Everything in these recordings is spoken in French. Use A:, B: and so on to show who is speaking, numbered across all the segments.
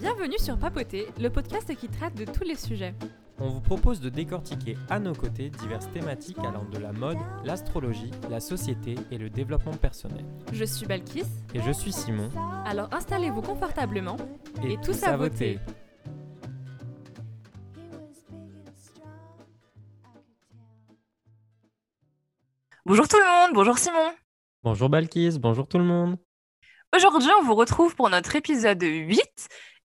A: Bienvenue sur Papoter, le podcast qui traite de tous les sujets.
B: On vous propose de décortiquer à nos côtés diverses thématiques allant de la mode, l'astrologie, la société et le développement personnel.
A: Je suis Balkis.
B: Et je suis Simon.
A: Alors installez-vous confortablement et, tous à voter.
C: Bonjour tout le monde, bonjour Simon.
B: Bonjour Balkis, bonjour tout le monde.
C: Aujourd'hui, on vous retrouve pour notre épisode 8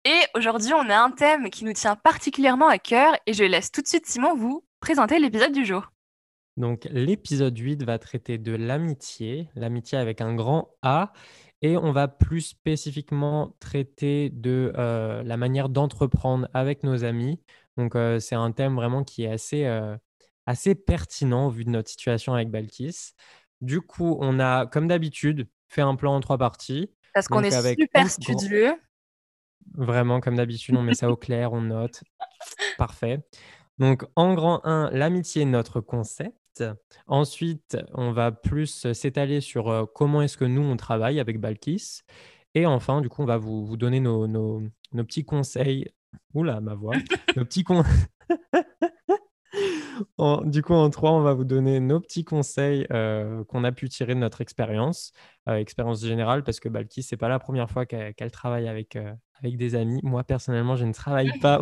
C: et aujourd'hui, on a un thème qui nous tient particulièrement à cœur et je laisse tout de suite Simon vous présenter l'épisode du jour.
B: Donc l'épisode 8 va traiter de l'amitié, l'amitié avec un grand A, et on va plus spécifiquement traiter de euh, la manière d'entreprendre avec nos amis. Donc euh, c'est un thème vraiment qui est assez, euh, assez pertinent vu de notre situation avec Balkis. Du coup, on a, comme d'habitude, fait un plan en trois parties.
C: Parce qu'on est super studieux.
B: Vraiment, comme d'habitude, on met ça au clair, on note. Parfait. Donc, en grand 1, l'amitié est notre concept. Ensuite, on va plus s'étaler sur euh, comment est-ce que nous, on travaille avec Balkis. Et enfin, du coup, on va vous, vous donner nos, nos, nos, petits conseils. Oula, ma voix. nos petits conseils. du coup, en trois, on va vous donner nos petits conseils euh, qu'on a pu tirer de notre expérience, euh, expérience générale, parce que Balkis, c'est pas la première fois qu'elle travaille avec, euh, avec des amis. Moi, personnellement, je ne travaille pas.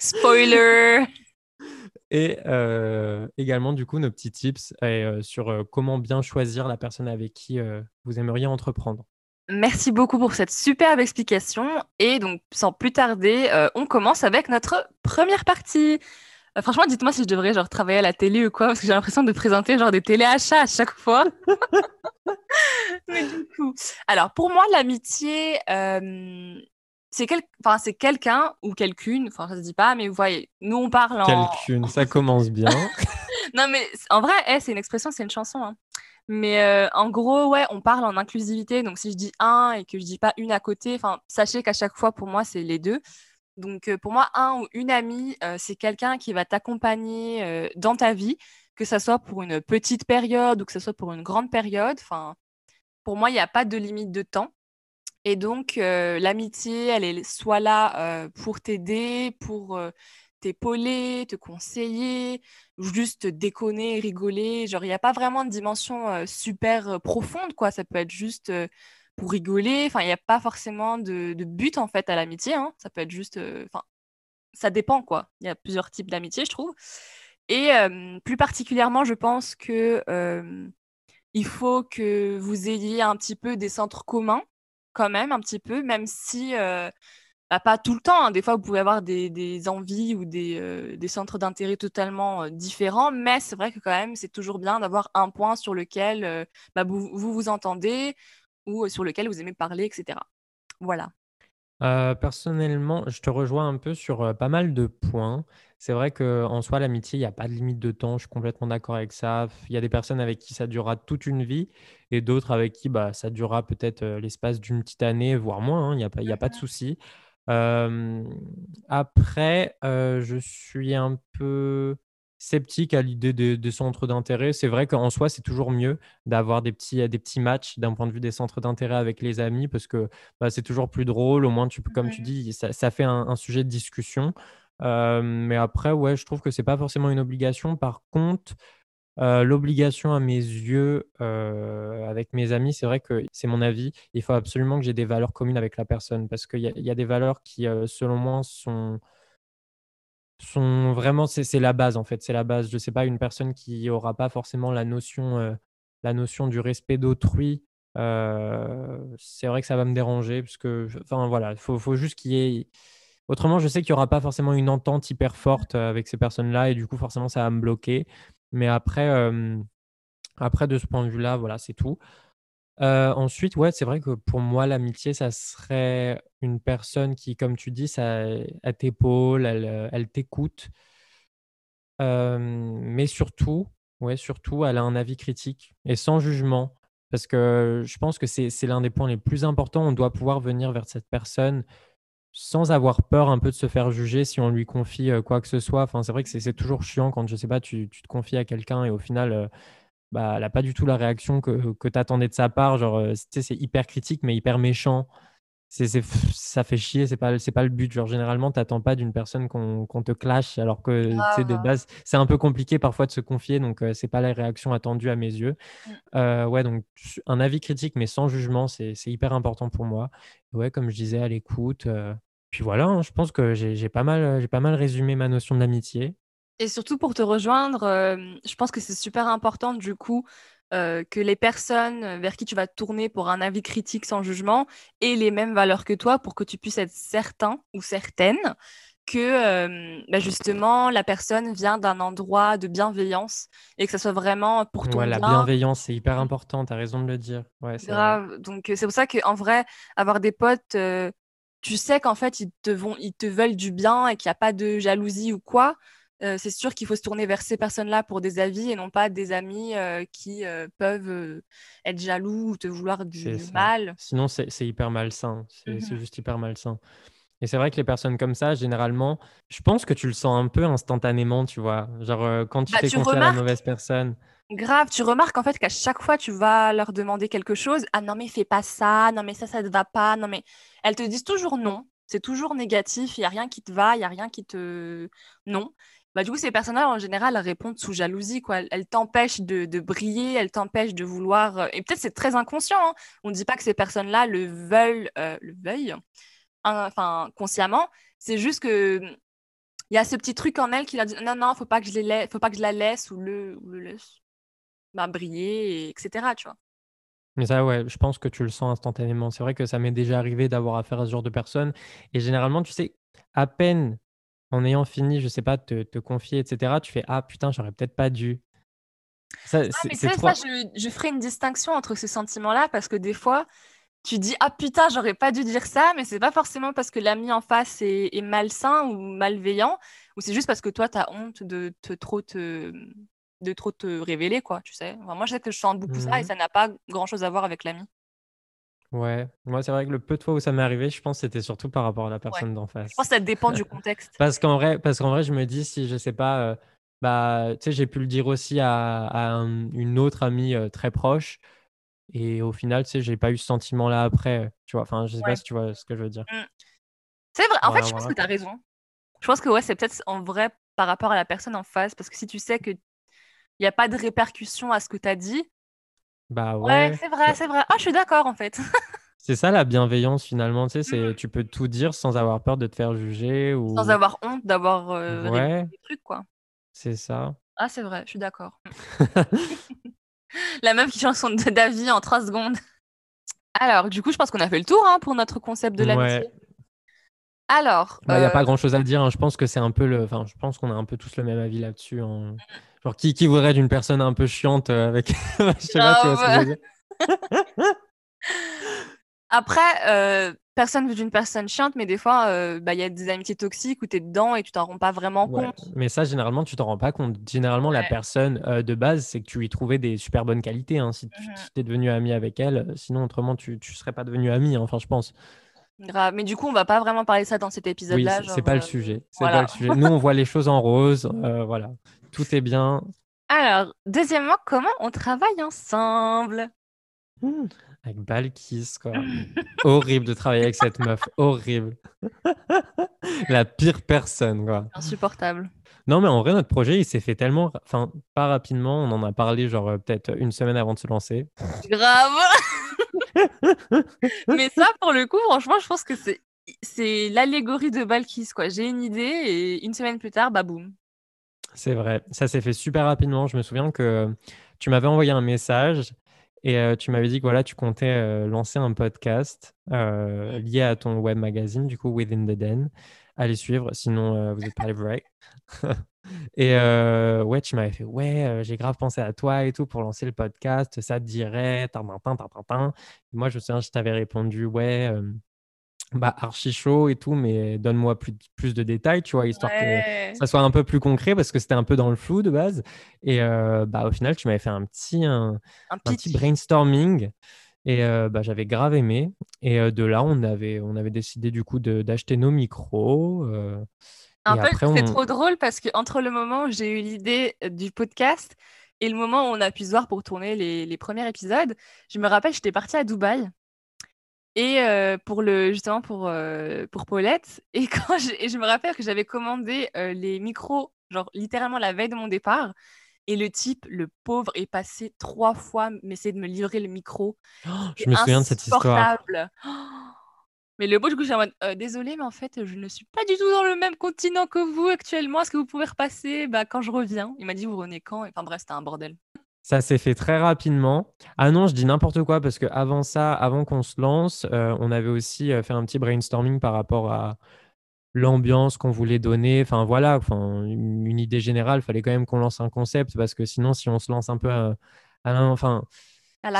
C: Spoiler
B: Et également, du coup, nos petits tips sur comment bien choisir la personne avec qui vous aimeriez entreprendre.
C: Merci beaucoup pour cette superbe explication. Et donc, sans plus tarder, on commence avec notre première partie. Euh, franchement, dites-moi si je devrais genre travailler à la télé ou quoi, parce que j'ai l'impression de présenter genre des téléachats à chaque fois. Mais du coup, alors pour moi, l'amitié, euh, c'est quel... enfin, c'est quelqu'un ou quelqu'une, enfin ça se dit pas, mais vous voyez, nous on parle
B: en. Quelqu'une, ça commence bien.
C: non mais en vrai, eh, c'est une expression, c'est une chanson. Hein. Mais euh, en gros, ouais, on parle en inclusivité. Donc si je dis un et que je dis pas une à côté, enfin, sachez qu'à chaque fois pour moi c'est les deux. Donc pour moi, un ou une amie, c'est quelqu'un qui va t'accompagner dans ta vie, que ce soit pour une petite période ou que ce soit pour une grande période. Enfin, pour moi, il n'y a pas de limite de temps. Et donc, l'amitié, elle est soit là pour t'aider, pour t'épauler, te conseiller, juste déconner, rigoler. Genre, il n'y a pas vraiment de dimension super profonde, quoi. Ça peut être juste pour rigoler. Enfin, il n'y a pas forcément de, but en fait à l'amitié. Hein. Ça peut être juste. Euh, enfin, ça dépend quoi. Il y a plusieurs types d'amitié, je trouve. Et plus particulièrement, je pense que il faut que vous ayez un petit peu des centres communs, quand même, un petit peu, même si. Bah, pas tout le temps, hein. des fois vous pouvez avoir des, envies ou des, des centres d'intérêt totalement différents, mais c'est vrai que quand même c'est toujours bien d'avoir un point sur lequel bah, vous, vous entendez, ou sur lequel vous aimez parler, etc. Voilà.
B: personnellement, je te rejoins un peu sur pas mal de points. C'est vrai qu'en soi, l'amitié, il n'y a pas de limite de temps. Je suis complètement d'accord avec ça. Il y a des personnes avec qui ça durera toute une vie et d'autres avec qui bah, ça durera peut-être l'espace d'une petite année, voire moins. Hein. Il n'y a, pas, a pas de souci. après, je suis un peu sceptique à l'idée des, centres d'intérêt. C'est vrai qu'en soi, c'est toujours mieux d'avoir des petits, des petits matchs d'un point de vue des centres d'intérêt avec les amis parce que bah, c'est toujours plus drôle. Au moins, tu peux, comme tu dis, ça, fait un, sujet de discussion. Euh, mais après, ouais, je trouve que c'est pas forcément une obligation. Par contre, euh, l'obligation à mes yeux euh, avec mes amis, c'est vrai que c'est mon avis. Il faut absolument que j'ai des valeurs communes avec la personne parce qu'il y, y, a des valeurs qui, selon moi, sont sont vraiment, c'est la base en fait, c'est la base. Je sais pas, une personne qui aura pas forcément la notion, euh, la notion du respect d'autrui, euh, c'est vrai que ça va me déranger parce que, enfin voilà, il faut, faut, juste qu'il y ait. Autrement, je sais qu'il y aura pas forcément une entente hyper forte euh, avec ces personnes-là et du coup, forcément, ça va me bloquer. Mais après, après de ce point de vue-là, voilà, c'est tout ensuite, ouais, c'est vrai que pour moi, l'amitié, ça serait une personne qui, comme tu dis, ça elle t'épaule, elle, elle t'écoute. mais surtout, ouais, surtout, elle a un avis critique et sans jugement. Parce que je pense que c'est l'un des points les plus importants. On doit pouvoir venir vers cette personne sans avoir peur un peu de se faire juger si on lui confie, quoi que ce soit. Enfin, c'est vrai que c'est toujours chiant quand, je sais pas, tu tu te confies à quelqu'un et au final, bah, elle n'a pas du tout la réaction que, que tu attendais de sa part. Genre, euh, c'est hyper critique, mais hyper méchant. ça fait chier, c'est pas, pas le but. Genre, généralement, t'attends pas d'une personne qu'on te clash, alors que, sais, de base, c'est un peu compliqué parfois de se confier, donc euh, c'est pas la réaction attendue à mes yeux. Mmh. Euh, ouais, donc un avis critique, mais sans jugement, c'est hyper important pour moi. Ouais, comme je disais, à l'écoute. Euh, puis voilà, hein, je pense que j'ai pas, mal, pas mal résumé ma notion d'amitié.
C: Et surtout pour te rejoindre, je pense que c'est super important du coup euh, que les personnes vers qui tu vas tourner pour un avis critique sans jugement aient les mêmes valeurs que toi pour que tu puisses être certain ou certaine que euh, bah, justement la personne vient d'un endroit de bienveillance et que ça soit vraiment pour toi.
B: la bienveillance, c'est hyper important, tu as raison de le dire. Ouais,
C: Grave. Donc c'est pour ça qu'en vrai, avoir des potes, euh, tu sais qu'en fait, ils te, vont, ils te veulent du bien et qu'il n'y a pas de jalousie ou quoi. Euh, c'est sûr qu'il faut se tourner vers ces personnes-là pour des avis et non pas des amis euh, qui euh, peuvent être jaloux ou te vouloir du mal.
B: Sinon, c'est hyper malsain. C'est mmh juste hyper malsain. Et c'est vrai que les personnes comme ça, généralement, je pense que tu le sens un peu instantanément, tu vois. Genre, quand tu bah, fais confiance à la mauvaise personne.
C: Grave, tu remarques en fait qu'à chaque fois, tu vas leur demander quelque chose. Ah non, mais fais pas ça. Non, mais ça, ça ne va pas. Non, mais elles te disent toujours non. C'est toujours négatif. Il n'y a rien qui te va. Il n'y a rien qui te. Non. Bah, du coup, ces personnes-là, en général, répondent sous jalousie. Quoi. Elles, t'empêchent de, briller, elles t'empêchent de vouloir. Euh, et peut-être c'est très inconscient. Hein. On ne dit pas que ces personnes-là le veulent, euh, le veuillent, enfin, consciemment. C'est juste que il y a ce petit truc en elles qui leur dit non, non, faut pas faut pas que je la laisse ou le, ou le laisse bah, briller, etc. Tu vois.
B: Mais ça, ouais, je pense que tu le sens instantanément. C'est vrai que ça m'est déjà arrivé d'avoir affaire à ce genre de personnes. Et généralement, tu sais, à peine en ayant fini, je sais pas, te, te confier, etc., tu fais Ah putain, j'aurais peut-être pas dû.
C: Ça, ah, mais ça, je, je ferai une distinction entre ce sentiment-là parce que des fois, tu dis Ah putain, j'aurais pas dû dire ça, mais c'est pas forcément parce que l'ami en face est, est, malsain ou malveillant, ou c'est juste parce que toi, tu as honte de te, trop te, de trop te révéler, quoi, tu sais. moi, je sais que je sens beaucoup ça et mmh ça n'a pas grand-chose à voir avec l'ami.
B: Ouais, moi c'est vrai que le peu de fois où ça m'est arrivé, je pense que c'était surtout par rapport à la personne d'en face.
C: Je pense que ça dépend du contexte.
B: Parce qu'en vrai, parce qu'en vrai, je me dis si je sais pas, euh, bah tu sais, j'ai pu le dire aussi à, une autre amie euh, très proche, et au final, tu sais, j'ai pas eu ce sentiment-là après, tu vois. Enfin, je sais pas si tu vois ce que je veux dire. Mmh.
C: C'est vrai. En fait, je pense que tu as raison. Je pense que ouais, c'est peut-être en vrai par rapport à la personne en face, parce que si tu sais que il n'y a pas de répercussion à ce que tu as dit,
B: bah ouais.
C: c'est vrai, c'est vrai. Ah, je suis d'accord en fait.
B: c'est ça la bienveillance finalement, tu sais, c'est mmh. tu peux tout dire sans avoir peur de te faire juger ou
C: sans avoir honte d'avoir euh, des trucs quoi.
B: C'est ça.
C: Ah, c'est vrai, je suis d'accord. la meuf qui change son d'avis en 3 secondes. Alors, du coup, je pense qu'on a fait le tour hein, pour notre concept de l'amitié. Alors,
B: il n'y a pas euh, grand chose à dire. Hein. Je pense que c'est un peu le. Enfin, je pense qu'on a un peu tous le même avis là-dessus. Hein. Genre, qui, qui voudrait d'une personne un peu chiante euh, avec. je sais pas, tu vois ce que je veux dire.
C: Après, euh, personne veut d'une personne chiante, mais des fois, euh, bah, il y a des amitiés toxiques où tu es dedans et tu t'en rends pas vraiment compte.
B: Mais ça, généralement, tu t'en rends pas compte. Généralement, la personne de base, c'est que tu lui trouvais des super bonnes qualités. Hein, si tu mmh étais devenu ami avec elle, sinon, autrement, tu ne serais pas devenu ami. Hein, enfin, je pense.
C: Grave. Mais du coup, on va pas vraiment parler de ça dans cet épisode-là.
B: Oui, c'est pas le sujet. C'est pas le sujet. Nous, on voit les choses en rose. voilà. Tout est bien.
C: Alors, deuxièmement, comment on travaille ensemble?
B: Mmh, Avec Balkis, quoi. Horrible de travailler avec cette meuf. Horrible. La pire personne, quoi.
C: Insupportable.
B: Non, mais en vrai, notre projet, il s'est fait tellement. Enfin, pas rapidement. On en a parlé, genre, euh, peut-être une semaine avant de se lancer.
C: Grave Mais ça, pour le coup, franchement, je pense que c'est. C'est l'allégorie de Balkis, quoi. J'ai une idée et une semaine plus tard, bah boum,
B: c'est vrai, ça s'est fait super rapidement. Je me souviens que tu m'avais envoyé un message et euh, tu m'avais dit que voilà, tu comptais euh, lancer un podcast euh, lié à ton web magazine, du coup Within the Den. Allez suivre, sinon vous n'êtes pas les vrais. et ouais, tu m'avais fait ouais, j'ai grave pensé à toi et tout pour lancer le podcast, ça te dirait, moi, je me souviens, je t'avais répondu ouais bah, archi chaud et tout, mais donne-moi plus, plus de détails, tu vois, histoire que ça soit un peu plus concret parce que c'était un peu dans le flou de base. Et euh, bah, au final, tu m'avais fait un petit, un, petit brainstorming et euh, bah, j'avais grave aimé. Et euh, de là, on avait, on avait décidé du coup d'acheter nos micros.
C: en fait, c'est trop drôle parce que entre le moment où j'ai eu l'idée du podcast et le moment où on a pu se voir pour tourner les, les premiers épisodes, je me rappelle, j'étais partie à Dubaï Et pour le, justement pour, pour Paulette. Et quand je, je me rappelle que j'avais commandé les micros, genre littéralement la veille de mon départ. Et le type, le pauvre, est passé trois fois m'essayer de me livrer le micro.
B: Oh, je me souviens de cette histoire.
C: Mais le beau, du coup, j'ai en mode désolé, mais en fait, je ne suis pas du tout dans le même continent que vous actuellement. Est-ce que vous pouvez repasser? Bah, quand je reviens Il m'a dit, vous revenez quand? Enfin bref, c'était un bordel.
B: Ça s'est fait très rapidement. Ah non, je dis n'importe quoi parce que avant ça, avant qu'on se lance, on avait aussi fait un petit brainstorming par rapport à l'ambiance qu'on voulait donner. Enfin voilà, une idée générale, il fallait quand même qu'on lance un concept parce que sinon, si on se lance un peu à, enfin,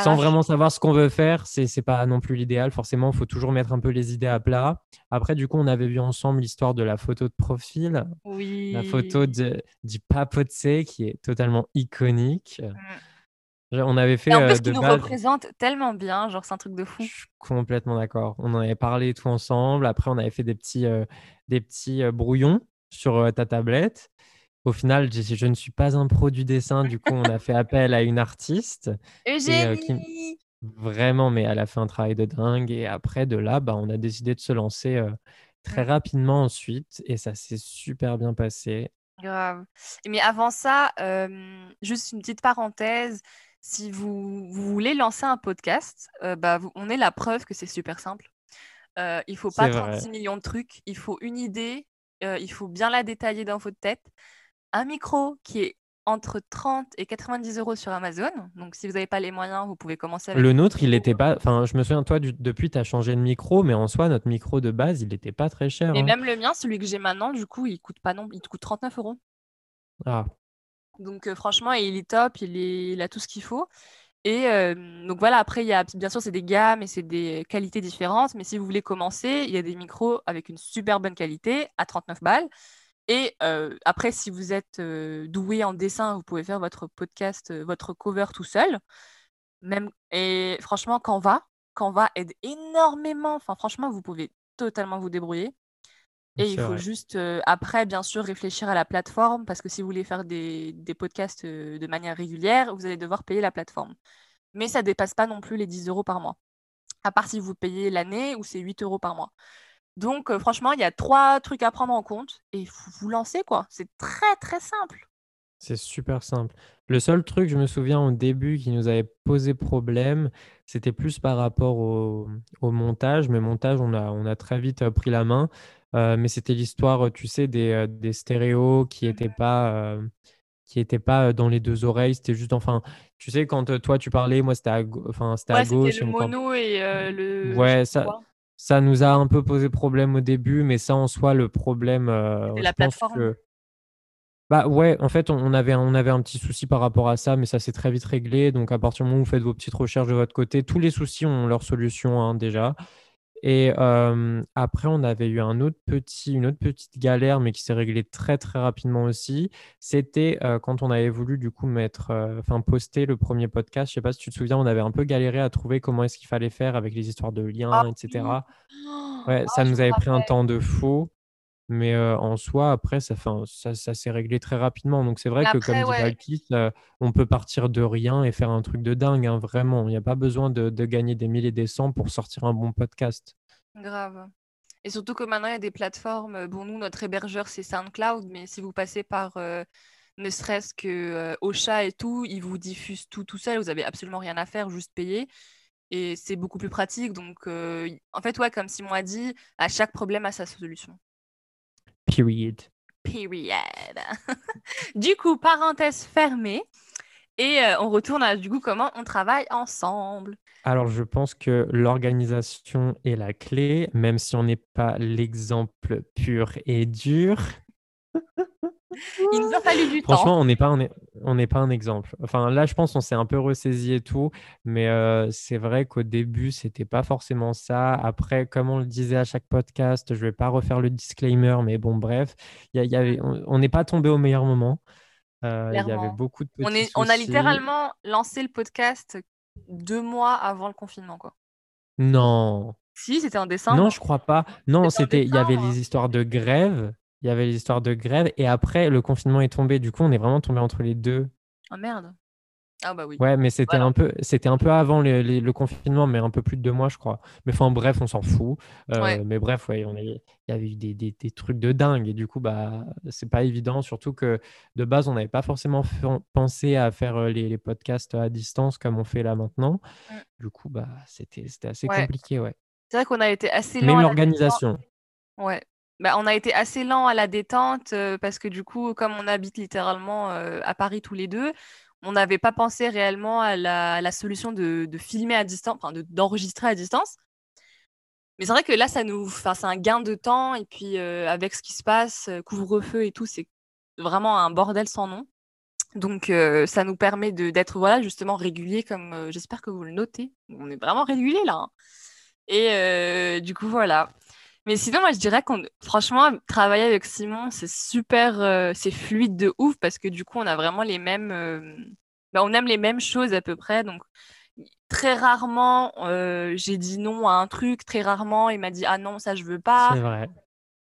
B: sans vraiment savoir ce qu'on veut faire, c'est n'est pas non plus l'idéal. Forcément, il faut toujours mettre un peu les idées à plat. Après, du coup, on avait vu ensemble l'histoire de la photo de profil,
C: oui.
B: la photo de, du papotsé qui est totalement iconique. Mm. On avait fait.
C: Et en plus, euh, qui nous représente tellement bien, genre c'est un truc de fou.
B: Je suis complètement d'accord. On en avait parlé tout ensemble. Après, on avait fait des petits, euh, des petits euh, brouillons sur ta tablette. Au final, je, je, ne suis pas un pro du dessin. Du coup, on a fait appel à une artiste.
C: Eugénie
B: Vraiment, mais elle a fait un travail de dingue. Et après, de là, bah, on a décidé de se lancer très rapidement ensuite. Et ça s'est super bien passé.
C: Grave. Mais avant ça, juste une petite parenthèse si vous, voulez lancer un podcast, euh, bah, on est la preuve que c'est super simple. Euh, il faut pas 36 millions de trucs, il faut une idée, euh, il faut bien la détailler dans votre tête. Un micro qui est entre 30 et 90 euros sur Amazon. Donc, si vous n'avez pas les moyens, vous pouvez commencer avec.
B: Le nôtre, il n'était pas. Enfin, je me souviens, toi, depuis, tu as changé de micro, mais en soi, notre micro de base, il n'était pas très cher.
C: Et
B: hein.
C: même le mien, celui que j'ai maintenant, du coup, il coûte pas non, il coûte 39 euros.
B: Ah,
C: donc franchement, il est top, il, est, il a tout ce qu'il faut. Et donc voilà, après, il y a, bien sûr, c'est des gammes et c'est des qualités différentes. Mais si vous voulez commencer, il y a des micros avec une super bonne qualité à 39 balles. Et après, si vous êtes doué en dessin, vous pouvez faire votre podcast, votre cover tout seul. Même, et franchement, Canva, Canva aide énormément. Enfin, franchement, vous pouvez totalement vous débrouiller. Et il faut juste, après, bien sûr, réfléchir à la plateforme, parce que si vous voulez faire des, des podcasts de manière régulière, vous allez devoir payer la plateforme. Mais ça ne dépasse pas non plus les 10 euros par mois. À part si vous payez l'année, où c'est 8 euros par mois. Donc, franchement, il y a trois trucs à prendre en compte, et faut vous lancer, quoi. C'est très, très simple.
B: C'est super simple. Le seul truc, je me souviens au début, qui nous avait posé problème, c'était plus par rapport au, au montage. Mais montage, on a, on a très vite pris la main. Euh, mais c'était l'histoire, tu sais, des, des stéréos qui n'étaient pas, euh, qui étaient pas dans les deux oreilles. C'était juste, enfin, tu sais, quand toi tu parlais, moi c'était à, enfin, c'était à gauche.
C: le mono et le.
B: Ouais, ça, ça nous a un peu posé problème au début, mais ça en soi, le problème.
C: c'est la plateforme?
B: Bah ouais, en fait, on avait, on avait un petit souci par rapport à ça, mais ça s'est très vite réglé. Donc, à partir du moment où vous faites vos petites recherches de votre côté, tous les soucis ont leur solution hein, déjà. Et après, on avait eu un autre petit, une autre petite galère, mais qui s'est réglée très très rapidement aussi. C'était quand on avait voulu du coup mettre, enfin poster le premier podcast. Je sais pas si tu te souviens, on avait un peu galéré à trouver comment est-ce qu'il fallait faire avec les histoires de liens, ah etc. Ouais, ça nous avait pris un temps de fou. Mais en soi, après, ça, ça, ça s'est réglé très rapidement. Donc, c'est vrai que, comme dit ouais. on peut partir de rien et faire un truc de dingue, hein, vraiment. Il n'y a pas besoin de, de, gagner des milliers et des cents pour sortir un bon podcast.
C: Grave. Et surtout que maintenant, il y a des plateformes. Bon, nous, notre hébergeur, c'est SoundCloud, mais si vous passez par ne serait-ce que Ocha et tout, ils vous diffusent tout tout seul. Vous n'avez absolument rien à faire, juste payer. Et c'est beaucoup plus pratique. Donc, en fait, ouais, comme Simon a dit, à chaque problème a sa solution.
B: Period.
C: Period. du coup, parenthèse fermée. Et euh, on retourne à du coup comment on travaille ensemble.
B: Alors, je pense que l'organisation est la clé, même si on n'est pas l'exemple pur et dur.
C: Il nous a fallu du
B: temps. Franchement, on n'est pas, on n'est pas un exemple. Enfin, là, je pense qu'on s'est un peu ressaisi et tout, mais euh, c'est vrai qu'au début, c'était pas forcément ça. Après, comme on le disait à chaque podcast, je vais pas refaire le disclaimer, mais bon, bref, y avait, on n'est pas tombé au meilleur moment. Euh, il y avait beaucoup de petits
C: on, est, on a littéralement lancé le podcast deux mois avant le confinement, quoi.
B: Non.
C: Si, c'était un dessin.
B: Non, je crois pas. Non, c'était. Il y avait les histoires de grève il y avait l'histoire de grève et après le confinement est tombé. Du coup, on est vraiment tombé entre les deux.
C: Oh merde. Ah bah oui.
B: Ouais, mais c'était un peu, c'était un peu avant le confinement, mais un peu plus de deux mois, je crois. Mais enfin, bref, on s'en fout. Euh, mais bref, ouais, on il y avait eu des, des, des, trucs de dingue et du coup, bah, c'est pas évident. Surtout que de base, on n'avait pas forcément pensé à faire euh, les, les, podcasts à distance comme on fait là maintenant. Mmh. Du coup, bah, c'était, c'était assez compliqué, ouais.
C: C'est vrai qu'on a été assez lent.
B: Mais l'organisation.
C: Ouais. Bah, on a été assez lent à la détente euh, parce que du coup, comme on habite littéralement à Paris tous les deux, on n'avait pas pensé réellement à la, solution de, filmer à distance, enfin d'enregistrer à distance. Mais c'est vrai que là, ça nous, c'est un gain de temps. Et puis, euh, avec ce qui se passe, euh, couvre-feu et tout, c'est vraiment un bordel sans nom. Donc, euh, ça nous permet d'être voilà, justement régulier, comme j'espère que vous le notez. On est vraiment régulier là. Hein. Et du coup, voilà. Mais sinon, moi, je dirais qu'on, franchement, travailler avec Simon, c'est super, euh, c'est fluide de ouf parce que du coup, on a vraiment les mêmes, euh, bah, on aime les mêmes choses à peu près. Donc, très rarement, euh, j'ai dit non à un truc. Très rarement, il m'a dit ah non, ça je veux pas.
B: C'est vrai.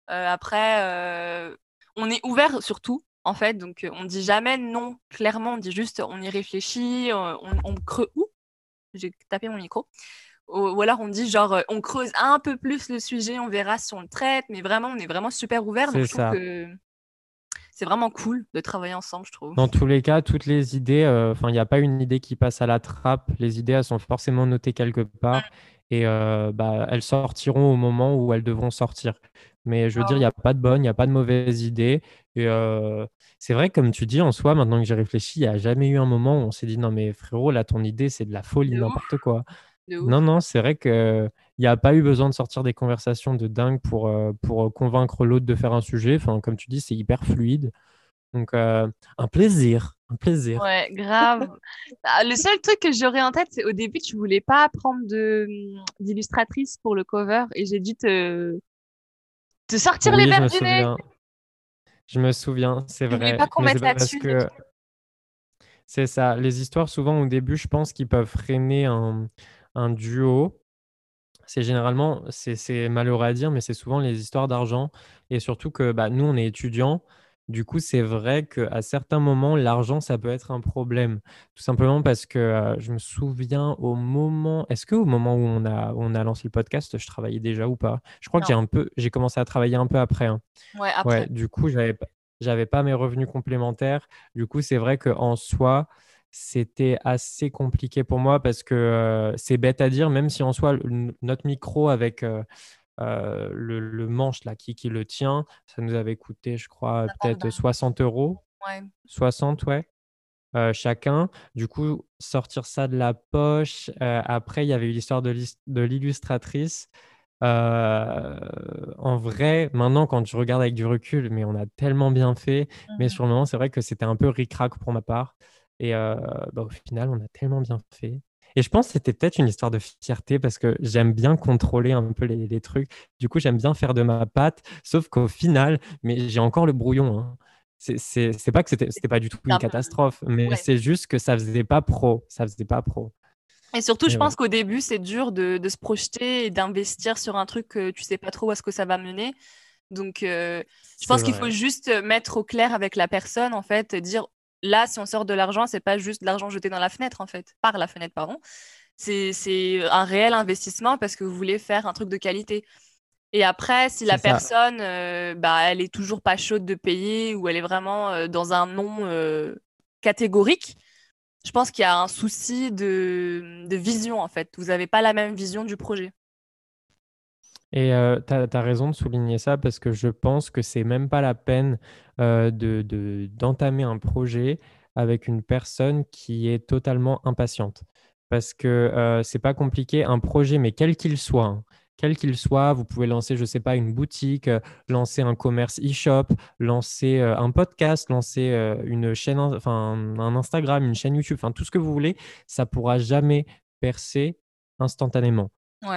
C: après, on est ouvert surtout, en fait. Donc, on dit jamais non. Clairement, on dit juste, on y réfléchit, on, on creuse. J'ai tapé mon micro ou, alors on dit genre on creuse un peu plus le sujet, on verra si on le traite, mais vraiment on est vraiment super ouvert. Donc je trouve que c'est vraiment cool de travailler ensemble, je trouve.
B: Dans tous les cas, toutes les idées, enfin il n'y a pas une idée qui passe à la trappe. Les idées elles sont forcément notées quelque part et bah, elles sortiront au moment où elles devront sortir. Mais je veux dire, il n'y a pas de bonne, il n'y a pas de mauvaise idée. Et c'est vrai, comme tu dis, en soi, maintenant que j'ai réfléchi, il n'y a jamais eu un moment où on s'est dit non, mais frérot, là, ton idée, c'est de la folie, n'importe quoi. Non, non, c'est vrai qu'il n'y a pas eu besoin de sortir des conversations de dingue pour, euh, pour convaincre l'autre de faire un sujet. Enfin, comme tu dis, c'est hyper fluide. Donc, euh, un plaisir, un plaisir.
C: Ouais, grave. Ah, le seul truc que j'aurais en tête, c'est au début, tu voulais pas prendre d'illustratrice pour le cover et j'ai dû te, te sortir les verres du nez.
B: Je me souviens, c'est vrai.
C: pas qu'on mette là-dessus. Que...
B: C'est ça. Les histoires, souvent, au début, je pense qu'ils peuvent freiner un, un duo, c'est généralement, c'est malheureux à dire, mais c'est souvent les histoires d'argent. Et surtout que bah, nous, on est étudiants. Du coup, c'est vrai qu'à certains moments, l'argent, ça peut être un problème. Tout simplement parce que euh, je me souviens au moment. Est-ce qu'au moment où on a, on a lancé le podcast, je travaillais déjà ou pas? Je crois que j'ai un peu, j'ai commencé à travailler un peu après. Hein.
C: Ouais, après.
B: du coup, j'avais, j'avais pas mes revenus complémentaires. Du coup, c'est vrai qu'en soi, c'était assez compliqué pour moi parce que euh, c'est bête à dire, même si en soi, notre micro avec euh, euh, le, manche là, qui, qui, le tient, ça nous avait coûté, je crois, peut-être 60 euros. 60, ouais. chacun. Du coup, sortir ça de la poche. après, il y avait eu l'histoire de l'illustratrice. en vrai, maintenant, quand je regarde avec du recul, mais on a tellement bien fait. Mais mmh sur le moment, c'est vrai que c'était un peu ric-rac pour ma part. Et bah, au final, on a tellement bien fait. Et je pense que c'était peut-être une histoire de fierté parce que j'aime bien contrôler un peu les, trucs. Du coup, j'aime bien faire de ma patte, sauf qu'au final, mais j'ai encore le brouillon. Hein. C'est pas que c'était pas du tout une catastrophe, mais c'est juste que ça faisait pas pro. Ça faisait pas pro.
C: Et surtout, je pense qu'au début, c'est dur de, se projeter et d'investir sur un truc que tu sais pas trop où est-ce que ça va mener. Donc, je pense qu'il faut juste mettre au clair avec la personne, en fait, dire là, si on sort de l'argent, c'est pas juste de l'argent jeté dans la fenêtre, en fait, par la fenêtre, pardon. C'est un réel investissement parce que vous voulez faire un truc de qualité. Et après, si la personne, euh, bah, elle est toujours pas chaude de payer ou elle est vraiment euh, dans un non euh, catégorique, je pense qu'il y a un souci de, de vision, en fait. Vous n'avez pas la même vision du projet.
B: Et tu as, raison de souligner ça parce que je pense que c'est même pas la peine de, d'entamer un projet avec une personne qui est totalement impatiente. Parce que c'est pas compliqué, un projet, mais quel qu'il soit, hein, quel qu'il soit, vous pouvez lancer, je sais pas, une boutique, lancer un commerce e-shop, lancer un podcast, lancer une chaîne, enfin un Instagram, une chaîne YouTube, enfin tout ce que vous voulez, ça pourra jamais percer instantanément.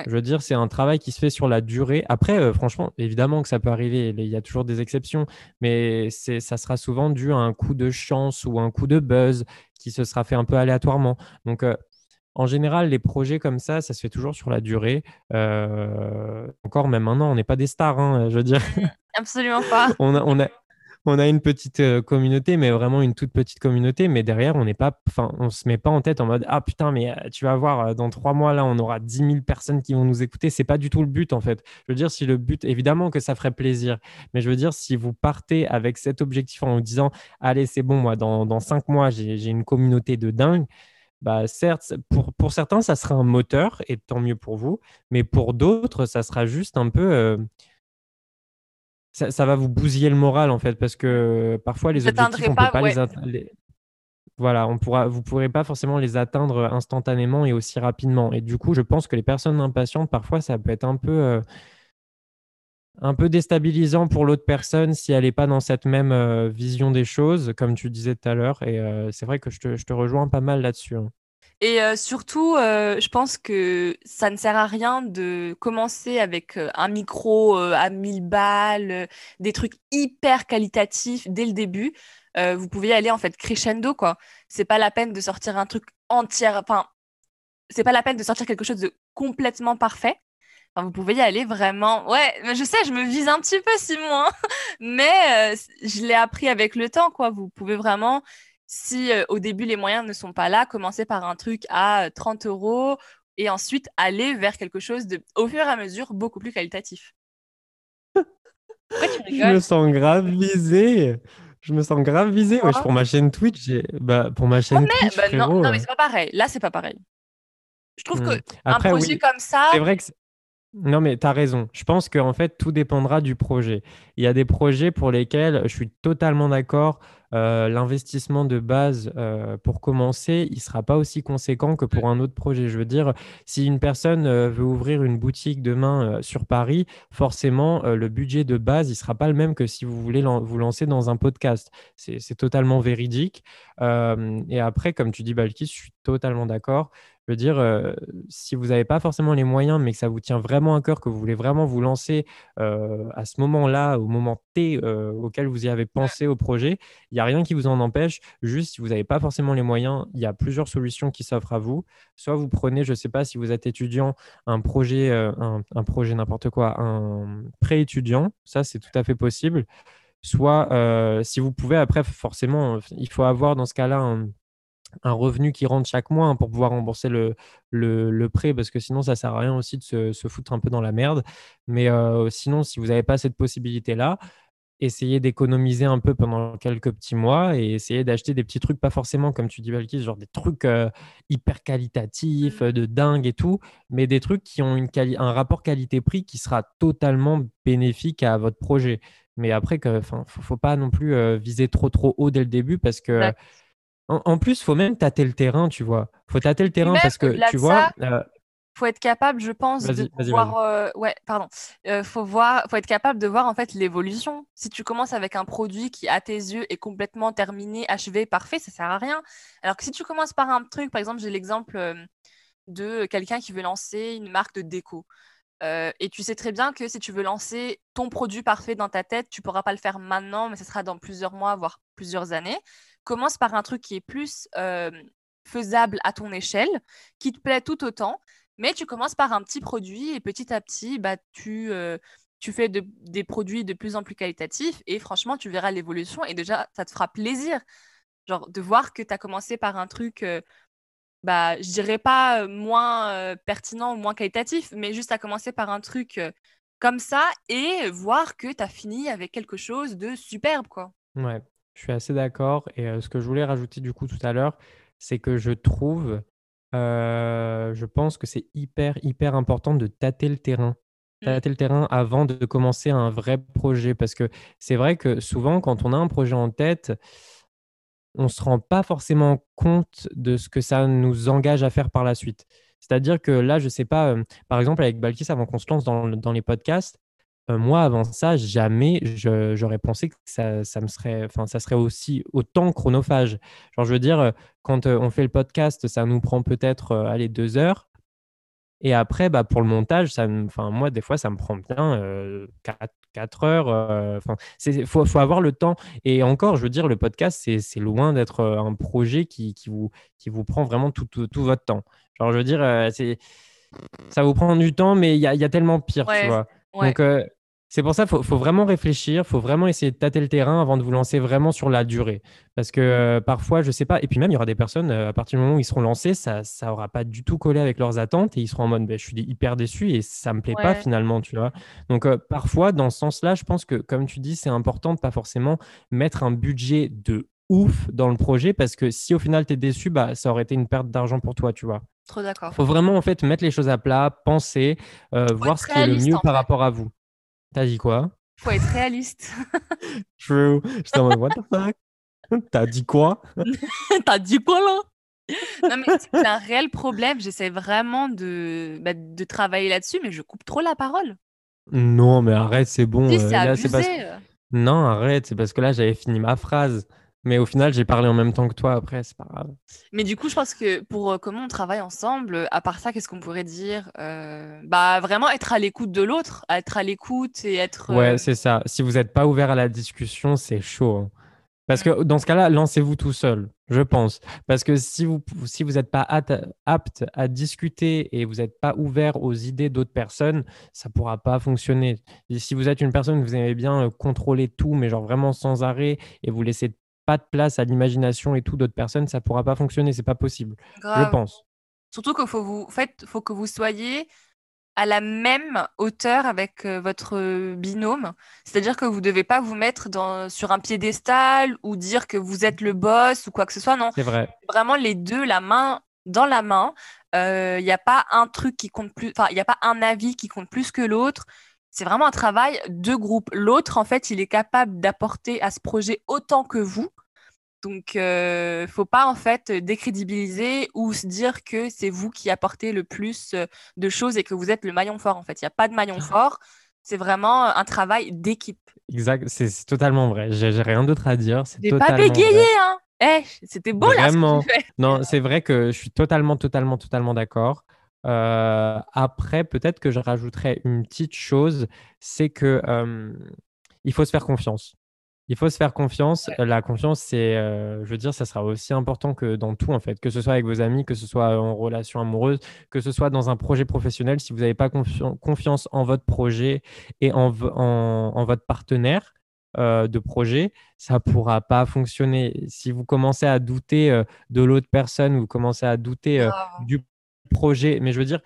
B: Je veux dire, c'est un travail qui se fait sur la durée. Après, euh, franchement, évidemment que ça peut arriver, il y a toujours des exceptions, mais ça sera souvent dû à un coup de chance ou un coup de buzz qui se sera fait un peu aléatoirement. Donc, euh, en général, les projets comme ça, ça se fait toujours sur la durée. Euh, encore, même maintenant, on n'est pas des stars, hein, je veux dire.
C: Absolument pas.
B: on, a, on a une petite euh, communauté, mais vraiment une toute petite communauté. Mais derrière, on n'est pas, enfin, on se met pas en tête en mode ah putain, mais euh, tu vas voir, euh, dans trois mois là, on aura 10 000 personnes qui vont nous écouter. C'est pas du tout le but en fait. Je veux dire, si le but, évidemment que ça ferait plaisir, mais je veux dire, si vous partez avec cet objectif en vous disant allez, c'est bon, moi, dans, dans cinq mois, j'ai une communauté de dingue. Bah, certes, pour, pour certains, ça sera un moteur, et tant mieux pour vous, mais pour d'autres, ça sera juste un peu ça, va vous bousiller le moral en fait parce que parfois les objectifs on pas, peut pas les, voilà on pourra vous pourrez pas forcément les atteindre instantanément et aussi rapidement. Et du coup je pense que les personnes impatientes parfois ça peut être un peu euh, un peu déstabilisant pour l'autre personne si elle n'est pas dans cette même euh, vision des choses comme tu disais tout à l'heure. Et euh, c'est vrai que je te, je te, rejoins pas mal là-dessus hein.
C: Et euh, surtout, euh, je pense que ça ne sert à rien de commencer avec euh, un micro à 1000 balles, des trucs hyper qualitatifs dès le début. vous pouvez y aller en fait crescendo, quoi. C'est pas la peine de sortir un truc entier, enfin, c'est pas la peine de sortir quelque chose de complètement parfait. Vous pouvez y aller vraiment. Ouais, je sais, je me vise un petit peu, Simon, hein. mais je l'ai appris avec le temps, quoi. Vous pouvez vraiment si euh, au début les moyens ne sont pas là, commencer par un truc à 30 euh, euros et ensuite aller vers quelque chose de, au fur et à mesure, beaucoup plus qualitatif.
B: je me sens grave visé. Je me sens grave visé. pour ma chaîne Twitch, bah, pour ma chaîne Twitch,
C: bah, non, non, mais c'est pas pareil. Là, c'est pas pareil. Je trouve hmm. que un projet comme ça.
B: C'est vrai que non, mais tu as raison. Je pense qu'en fait, tout dépendra du projet. Il y a des projets pour lesquels je suis totalement d'accord. Euh, l'investissement de base euh, pour commencer, il ne sera pas aussi conséquent que pour un autre projet. Je veux dire, si une personne euh, veut ouvrir une boutique demain sur Paris, forcément, le budget de base, il ne sera pas le même que si vous voulez vous lancer dans un podcast. C'est totalement véridique. et après, comme tu dis, Balkis, je suis totalement d'accord. Je veux dire, euh, si vous n'avez pas forcément les moyens, mais que ça vous tient vraiment à cœur, que vous voulez vraiment vous lancer euh, à ce moment-là, au moment T euh, auquel vous y avez pensé au projet, il n'y a rien qui vous en empêche. Juste, si vous n'avez pas forcément les moyens, il y a plusieurs solutions qui s'offrent à vous. Soit vous prenez, je ne sais pas si vous êtes étudiant, un projet, un, un, projet n'importe quoi, un pré-étudiant, ça c'est tout à fait possible. Soit, si vous pouvez, après, forcément, il faut avoir dans ce cas-là un un revenu qui rentre chaque mois hein, pour pouvoir rembourser le, le, prêt, parce que sinon, ça sert à rien aussi de se, foutre un peu dans la merde. Mais euh, sinon, si vous n'avez pas cette possibilité-là, essayez d'économiser un peu pendant quelques petits mois et essayez d'acheter des petits trucs, pas forcément, comme tu dis, Valky, genre des trucs euh, hyper qualitatifs, mmh. de dingue et tout, mais des trucs qui ont une un rapport qualité-prix qui sera totalement bénéfique à votre projet. Mais après, il ne faut, pas non plus euh, viser trop, trop haut dès le début parce que. En, plus, il faut même tâter le terrain, tu vois. faut tâter le terrain parce que, tu vois...
C: Euh, faut être capable, je pense, de voir. Euh, ouais, pardon. Euh, faut voir, faut être capable de voir en fait l'évolution. Si tu commences avec un produit qui, à tes yeux, est complètement terminé, achevé, parfait, ça sert à rien. Alors que si tu commences par un truc, par exemple, j'ai l'exemple de quelqu'un qui veut lancer une marque de déco. et tu sais très bien que si tu veux lancer ton produit parfait dans ta tête, tu pourras pas le faire maintenant, mais ce sera dans plusieurs mois, voire plusieurs années commence par un truc qui est plus faisable à ton échelle, qui te plaît tout autant, mais tu commences par un petit produit et petit à petit, bah, tu, tu fais des produits de plus en plus qualitatifs et franchement, tu verras l'évolution et déjà, ça te fera plaisir. Genre de voir que tu as commencé par un truc, bah, je dirais pas moins pertinent ou moins qualitatif, mais juste à commencer par un truc comme ça et voir que tu as fini avec quelque chose de superbe, quoi.
B: Ouais, je suis assez d'accord. Et ce que je voulais rajouter du coup tout à l'heure, c'est que je trouve, je pense que c'est hyper, hyper important de tâter le terrain. Mmh. Tâter le terrain avant de commencer un vrai projet. Parce que c'est vrai que souvent, quand on a un projet en tête, on ne se rend pas forcément compte de ce que ça nous engage à faire par la suite. C'est-à-dire que là, je ne sais pas, par exemple, avec Balkis, avant qu'on se lance dans, dans les podcasts, euh, moi, avant ça, jamais j'aurais pensé que ça, ça, me serait, ça serait aussi autant chronophage. Genre, je veux dire, euh, quand euh, on fait le podcast, ça nous prend peut-être allez, deux heures. Et après, bah, pour le montage, ça, moi, des fois, ça me prend bien quatre, heures. Enfin, il faut, faut, avoir le temps. Et encore, je veux dire, le podcast, c'est loin d'être un projet qui, qui, vous, qui vous prend vraiment tout, tout, votre temps. Genre, je veux dire, c'est ça vous prend du temps, mais il y a, y a, tellement pire, tu vois. Donc, c'est pour ça qu'il faut, vraiment réfléchir, il faut vraiment essayer de tâter le terrain avant de vous lancer vraiment sur la durée. Parce que euh, parfois, je ne sais pas, et puis même, il y aura des personnes, euh, à partir du moment où ils seront lancés, ça n'aura pas du tout collé avec leurs attentes et ils seront en mode, ben, je suis hyper déçu et ça ne me plaît pas finalement, tu vois. Donc, euh, parfois, dans ce sens-là, je pense que, comme tu dis, c'est important de pas forcément mettre un budget de ouf dans le projet parce que si au final, tu es déçu, bah, ça aurait été une perte d'argent pour toi, tu vois.
C: Trop d'accord.
B: Il faut vraiment en fait mettre les choses à plat, penser, voir ce qui est le mieux par rapport à vous. T'as dit quoi?
C: Faut être réaliste.
B: True. J'étais en mode, what the fuck? T'as dit quoi?
C: T'as dit quoi là? Non, mais c'est un réel problème. J'essaie vraiment de, bah, de travailler là-dessus, mais je coupe trop la parole.
B: Non, mais arrête, c'est bon.
C: Si, euh, c'est.
B: Non, arrête, c'est parce que là, j'avais fini ma phrase. Mais au final, j'ai parlé en même temps que toi après, c'est pas grave.
C: Mais du coup, je pense que pour euh, comment on travaille ensemble, à part ça, qu'est-ce qu'on pourrait dire euh, Bah vraiment être à l'écoute de l'autre, être à l'écoute et être.
B: Ouais, euh, c'est ça. Si vous n'êtes pas ouvert à la discussion, c'est chaud. Hein. Parce que dans ce cas-là, lancez-vous tout seul, je pense. Parce que si vous si vous n'êtes pas apte à discuter et vous n'êtes pas ouvert aux idées d'autres personnes, ça ne pourra pas fonctionner. Et si vous êtes une personne vous aimez bien contrôler tout, mais genre vraiment sans arrêt, et vous laissez pas de place à l'imagination et tout d'autres personnes, ça pourra pas fonctionner, c'est pas possible. Je pense.
C: Surtout qu'il faut vous, fait, faut que vous soyez à la même hauteur avec euh, votre binôme. C'est-à-dire que vous devez pas vous mettre dans, sur un piédestal ou dire que vous êtes le boss ou quoi que ce soit. Non.
B: C'est vrai.
C: Vraiment les deux, la main dans la main. Il euh, n'y a pas un truc qui compte plus, enfin, il n'y a pas un avis qui compte plus que l'autre c'est vraiment un travail de groupe. L'autre, en fait, il est capable d'apporter à ce projet autant que vous. Donc, il euh, ne faut pas en fait décrédibiliser ou se dire que c'est vous qui apportez le plus euh, de choses et que vous êtes le maillon fort. En fait, il n'y a pas de maillon fort. C'est vraiment un travail d'équipe.
B: Exact, c'est totalement vrai. J'ai rien d'autre à dire.
C: C'est pas bégayé, hein eh, C'était beau
B: Vraiment. là. Non, c'est vrai que je suis totalement, totalement, totalement d'accord. Euh, après, peut-être que je rajouterais une petite chose, c'est que il faut se faire confiance. Il faut se faire confiance. La confiance, c'est, euh, je veux dire, ça sera aussi important que dans tout, en fait, que ce soit avec vos amis, que ce soit en relation amoureuse, que ce soit dans un projet professionnel. Si vous n'avez pas confiance en votre projet et en, en, votre partenaire euh, de projet, ça ne pourra pas fonctionner. Si vous commencez à douter de l'autre personne, vous commencez à douter du projet. Mais je veux dire,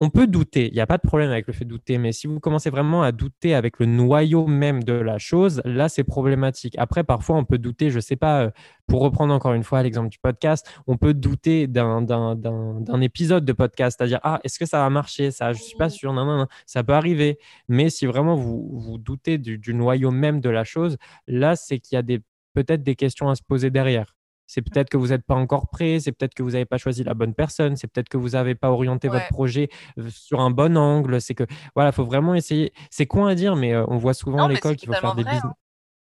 B: on peut douter, il n'y a pas de problème avec le fait de douter, mais si vous commencez vraiment à douter avec le noyau même de la chose, là, c'est problématique. Après, parfois, on peut douter, je ne sais pas, euh, pour reprendre encore une fois l'exemple du podcast, on peut douter d'un épisode de podcast, c'est-à-dire, ah, est-ce que ça va marcher Ça, je ne suis pas sûr, non, non, non, ça peut arriver. Mais si vraiment vous, vous doutez du, du noyau même de la chose, là, c'est qu'il y a peut-être des questions à se poser derrière. C'est peut-être que vous n'êtes pas encore prêt, c'est peut-être que vous n'avez pas choisi la bonne personne, c'est peut-être que vous n'avez pas orienté votre projet euh, sur un bon angle. C'est que, voilà, il faut vraiment essayer. C'est con à dire, mais euh, on voit souvent à l'école qu'il faut faire des business. Hein.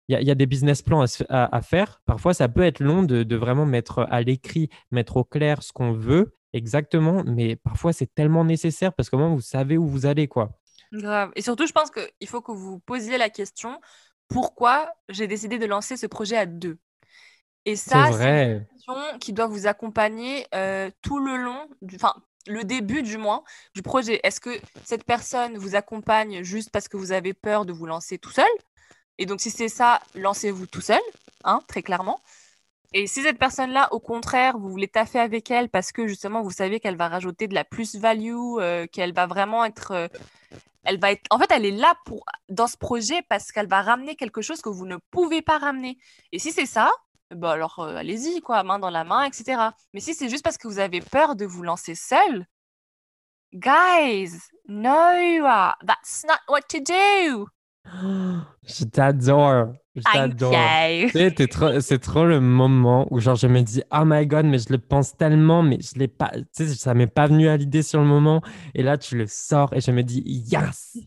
B: Il y, a, des business plans à, faire. Parfois, ça peut être long de, vraiment mettre à l'écrit, mettre au clair ce qu'on veut exactement, mais parfois, c'est tellement nécessaire parce que moment, vous savez où vous allez. quoi.
C: Grave. Et surtout, je pense qu'il faut que vous posiez la question pourquoi j'ai décidé de lancer ce projet à deux? Et ça, c'est une question qui doit vous accompagner euh, tout le long, enfin, le début du moins, du projet. Est-ce que cette personne vous accompagne juste parce que vous avez peur de vous lancer tout seul? Et donc, si c'est ça, lancez-vous tout seul, hein, très clairement. Et si cette personne-là, au contraire, vous voulez taffer avec elle parce que justement, vous savez qu'elle va rajouter de la plus-value, euh, qu'elle va vraiment être. Euh, elle va être. En fait, elle est là pour dans ce projet parce qu'elle va ramener quelque chose que vous ne pouvez pas ramener. Et si c'est ça, bah alors euh, allez-y, quoi, main dans la main, etc. Mais si c'est juste parce que vous avez peur de vous lancer seul, guys, no, that's not what to do.
B: Je t'adore. Je t'adore. c'est trop le moment où genre je me dis oh my god mais je le pense tellement mais je l'ai pas tu sais ça m'est pas venu à l'idée sur le moment et là tu le sors et je me dis yes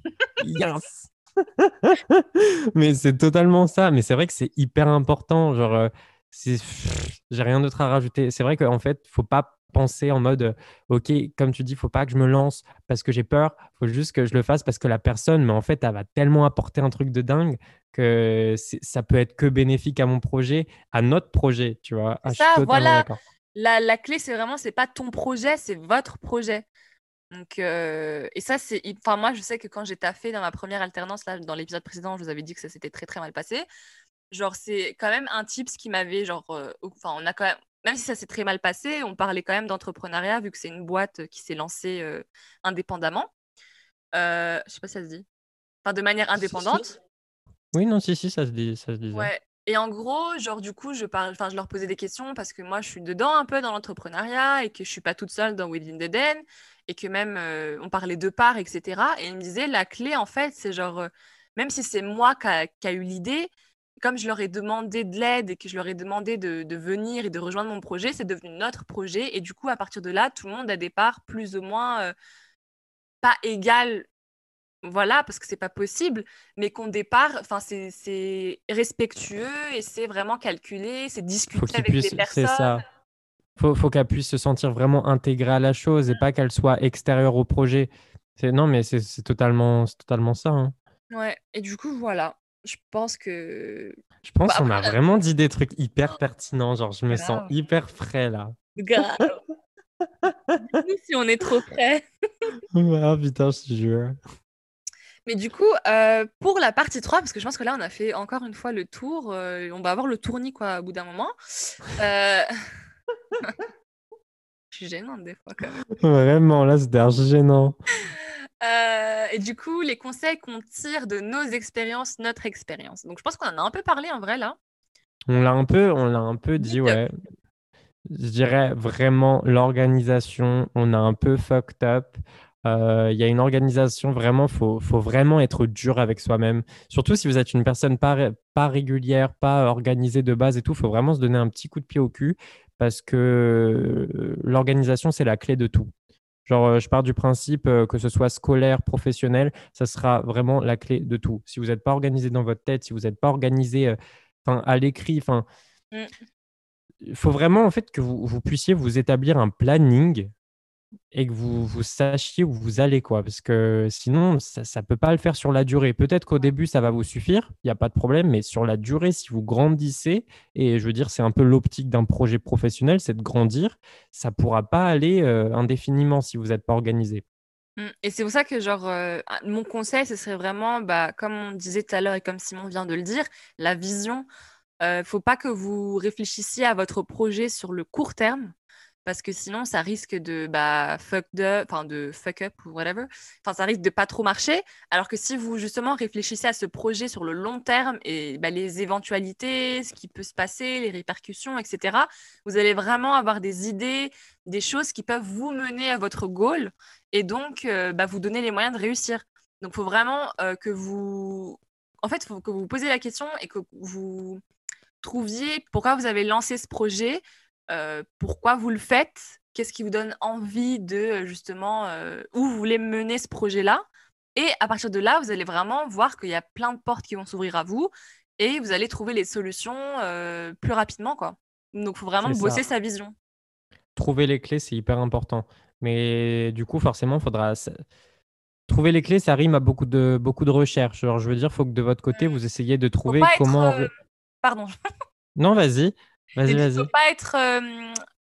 B: yes mais c'est totalement ça mais c'est vrai que c'est hyper important genre euh, j'ai rien d'autre à rajouter. C'est vrai qu'en fait, faut pas penser en mode OK, comme tu dis, faut pas que je me lance parce que j'ai peur, faut juste que je le fasse parce que la personne, mais en fait, elle va tellement apporter un truc de dingue que ça peut être que bénéfique à mon projet, à notre projet, tu vois.
C: Ah, ça, voilà. La, la, clé, c'est vraiment, c'est pas ton projet, c'est votre projet. Donc, euh, et ça, c'est. Enfin, moi, je sais que quand j'ai taffé dans ma première alternance, là, dans l'épisode précédent, je vous avais dit que ça s'était très, très mal passé. Genre, c'est quand même un tips qui m'avait, genre. Euh, enfin, on a quand même. Même si ça s'est très mal passé, on parlait quand même d'entrepreneuriat, vu que c'est une boîte qui s'est lancée euh, indépendamment. je sais pas si ça se dit. Enfin, de manière indépendante.
B: Oui, non, si, si, ça se, dit, ça se.
C: Ouais. Et en gros, genre, du coup, je, parle, je leur posais des questions parce que moi, je suis dedans un peu dans l'entrepreneuriat et que je suis pas toute seule dans Within the Den et que même euh, on parlait de parts, etc. Et ils me disaient, la clé, en fait, c'est genre, euh, même si c'est moi qui a, eu l'idée, comme je leur ai demandé de l'aide et que je leur ai demandé de, venir et de rejoindre mon projet, c'est devenu notre projet. Et du coup, à partir de là, tout le monde a des parts plus ou moins euh, pas égales voilà, parce que c'est pas possible, mais qu'on départ, enfin, c'est respectueux et c'est vraiment calculé, c'est discuté avec les personnes. Ça.
B: Faut, faut qu'elle puisse se sentir vraiment intégrée à la chose et pas qu'elle soit extérieure au projet. Non, mais c'est totalement, totalement ça. Hein.
C: Ouais, et du coup, voilà. Je pense que.
B: Je pense bah, qu'on a vraiment dit des trucs hyper pertinents. Genre, je me sens hyper frais là.
C: Grave. si on est trop frais.
B: ah putain, je te jure.
C: Mais du coup, euh, pour la partie 3, parce que je pense que là, on a fait encore une fois le tour, euh, on va avoir le tournis quoi, au bout d'un moment. Euh, je suis gênante des fois quand même.
B: Vraiment, là, c'est gênant.
C: Et du coup, les conseils qu'on tire de nos expériences, notre expérience. Donc, je pense qu'on en a un peu parlé en vrai là.
B: On l'a un peu, on l'a un peu dit, ouais. Je dirais vraiment l'organisation, on a un peu fucked up. Euh, il y a une organisation, vraiment, il faut, faut, vraiment être dur avec soi-même. Surtout si vous êtes une personne pas, pas régulière, pas organisée de base et tout, il faut vraiment se donner un petit coup de pied au cul parce que euh, l'organisation, c'est la clé de tout. Genre, euh, je pars du principe que ce soit scolaire, professionnel, ça sera vraiment la clé de tout. Si vous n'êtes pas organisé dans votre tête, si vous n'êtes pas organisé à l'écrit, enfin, il faut vraiment en fait que vous, vous, puissiez vous établir un planning et que vous, sachiez où vous allez, quoi. Parce que sinon, ça ne peut pas le faire sur la durée. Peut-être qu'au début, ça va vous suffire, il n'y a pas de problème, mais sur la durée, si vous grandissez, et je veux dire, c'est un peu l'optique d'un projet professionnel, c'est de grandir, ça ne pourra pas aller euh, indéfiniment si vous n'êtes pas organisé.
C: Mmh. Et c'est pour ça que, genre, euh, mon conseil, ce serait vraiment, bah, comme on disait tout à l'heure et comme Simon vient de le dire, la vision. Il euh, ne faut pas que vous réfléchissiez à votre projet sur le court terme, parce que sinon ça risque de bah, fuck enfin de fuck up ou whatever. Enfin, ça risque de pas trop marcher. Alors que si vous justement réfléchissez à ce projet sur le long terme et bah, les éventualités, ce qui peut se passer, les répercussions, etc., vous allez vraiment avoir des idées, des choses qui peuvent vous mener à votre goal et donc euh, bah, vous donner les moyens de réussir. Donc, il faut vraiment euh, que vous, en fait, que vous vous posiez la question et que vous trouviez pourquoi vous avez lancé ce projet euh, pourquoi vous le faites, qu'est-ce qui vous donne envie de euh, justement euh, où vous voulez mener ce projet-là? Et à partir de là, vous allez vraiment voir qu'il y a plein de portes qui vont s'ouvrir à vous et vous allez trouver les solutions plus rapidement. Quoi. Donc, il faut vraiment bosser sa vision.
B: Trouver les clés, c'est hyper important. Mais du coup, forcément, il faudra. Trouver les clés, ça rime à beaucoup de, beaucoup de recherches. Alors, je veux dire, il faut que de votre côté, mmh. vous essayiez de trouver comment.
C: Pardon.
B: non, vas-y. Vas-y,
C: vas-y. Faut pas être,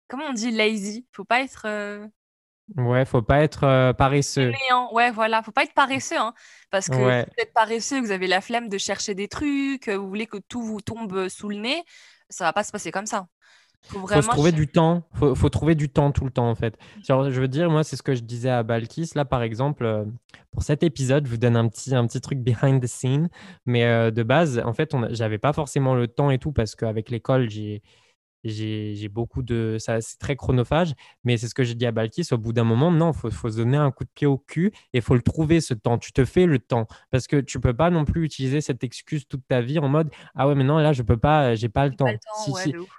C: comment on dit, lazy? Faut pas être.
B: Ouais, faut pas être paresseux.
C: Ouais, voilà, faut pas être paresseux, hein, parce que vous êtes paresseux, vous avez la flemme de chercher des trucs, vous voulez que tout vous tombe sous le nez, ça va pas se passer comme ça.
B: Faut, faut se trouver du temps. Faut, faut trouver du temps tout le temps en fait. Genre, je veux dire, moi, c'est ce que je disais à Balkis. Là, par exemple, pour cet épisode, je vous donne un petit, un petit truc behind the scene. Mais de base, en fait, j'avais pas forcément le temps et tout parce qu'avec l'école, j'ai j'ai beaucoup de. Ça, c'est très chronophage, mais c'est ce que j'ai dit à Balkis. Au bout d'un moment, non, il faut, se donner un coup de pied au cul et il faut le trouver ce temps. Tu te fais le temps parce que tu peux pas non plus utiliser cette excuse toute ta vie en mode Ah ouais, mais non, là, je peux pas, j'ai pas le temps.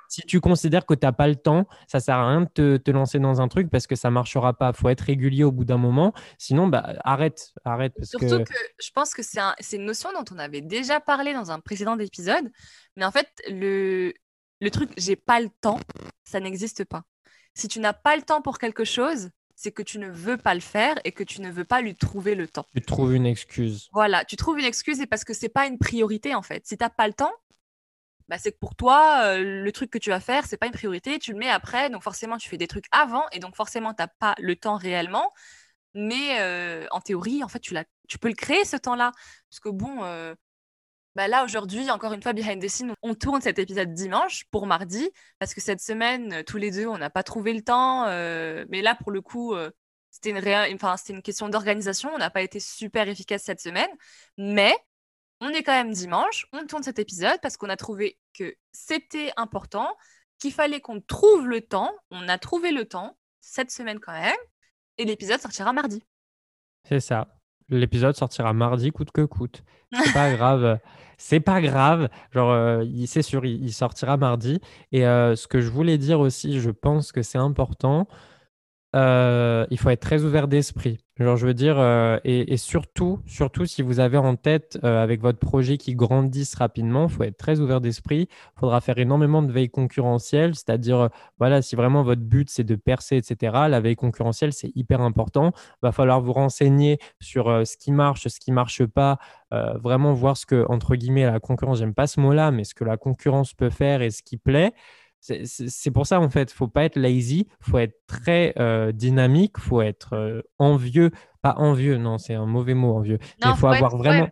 B: si, tu considères que tu n'as pas le temps, ça sert à rien de te, te, lancer dans un truc parce que ça marchera pas. Il faut être régulier au bout d'un moment. Sinon, bah, arrête, arrête.
C: Surtout que... je pense que c'est un, une notion dont on avait déjà parlé dans un précédent épisode. Mais en fait, le, le truc j'ai pas le temps, ça n'existe pas. Si tu n'as pas le temps pour quelque chose, c'est que tu ne veux pas le faire et que tu ne veux pas lui trouver le temps.
B: Tu trouves une excuse.
C: Voilà, tu trouves une excuse et parce que c'est pas une priorité en fait. Si tu n'as pas le temps, bah, c'est que pour toi, euh, le truc que tu vas faire, c'est pas une priorité, tu le mets après, donc forcément tu fais des trucs avant et donc forcément tu n'as pas le temps réellement. Mais en théorie, en fait, tu, tu peux le créer ce temps-là. Parce que bon, bah là, aujourd'hui, encore une fois, behind the scenes, on tourne cet épisode dimanche pour mardi, parce que cette semaine, tous les deux, on n'a pas trouvé le temps. mais là, pour le coup, c'était une, une question d'organisation. On n'a pas été super efficace cette semaine. Mais on est quand même dimanche, on tourne cet épisode parce qu'on a trouvé que c'était important, qu'il fallait qu'on trouve le temps. On a trouvé le temps cette semaine quand même. Et l'épisode sortira mardi.
B: C'est ça. L'épisode sortira mardi, coûte que coûte. C'est pas grave. C'est pas grave. Genre, euh, c'est sûr, il, sortira mardi. Et euh, ce que je voulais dire aussi, je pense que c'est important. Euh, il faut être très ouvert d'esprit. Genre, je veux dire, euh, et, surtout, surtout si vous avez en tête euh, avec votre projet qui grandisse rapidement, il faut être très ouvert d'esprit. Il faudra faire énormément de veille concurrentielle, c'est-à-dire, voilà, si vraiment votre but c'est de percer, etc., la veille concurrentielle c'est hyper important. Il va falloir vous renseigner sur ce qui marche, ce qui marche pas, vraiment voir ce que, entre guillemets, la concurrence, j'aime pas ce mot-là, mais ce que la concurrence peut faire et ce qui plaît. C'est pour ça, en fait, faut pas être lazy, faut être très euh, dynamique, faut être euh, envieux, pas envieux, non, c'est un mauvais mot, envieux. il faut, avoir vraiment,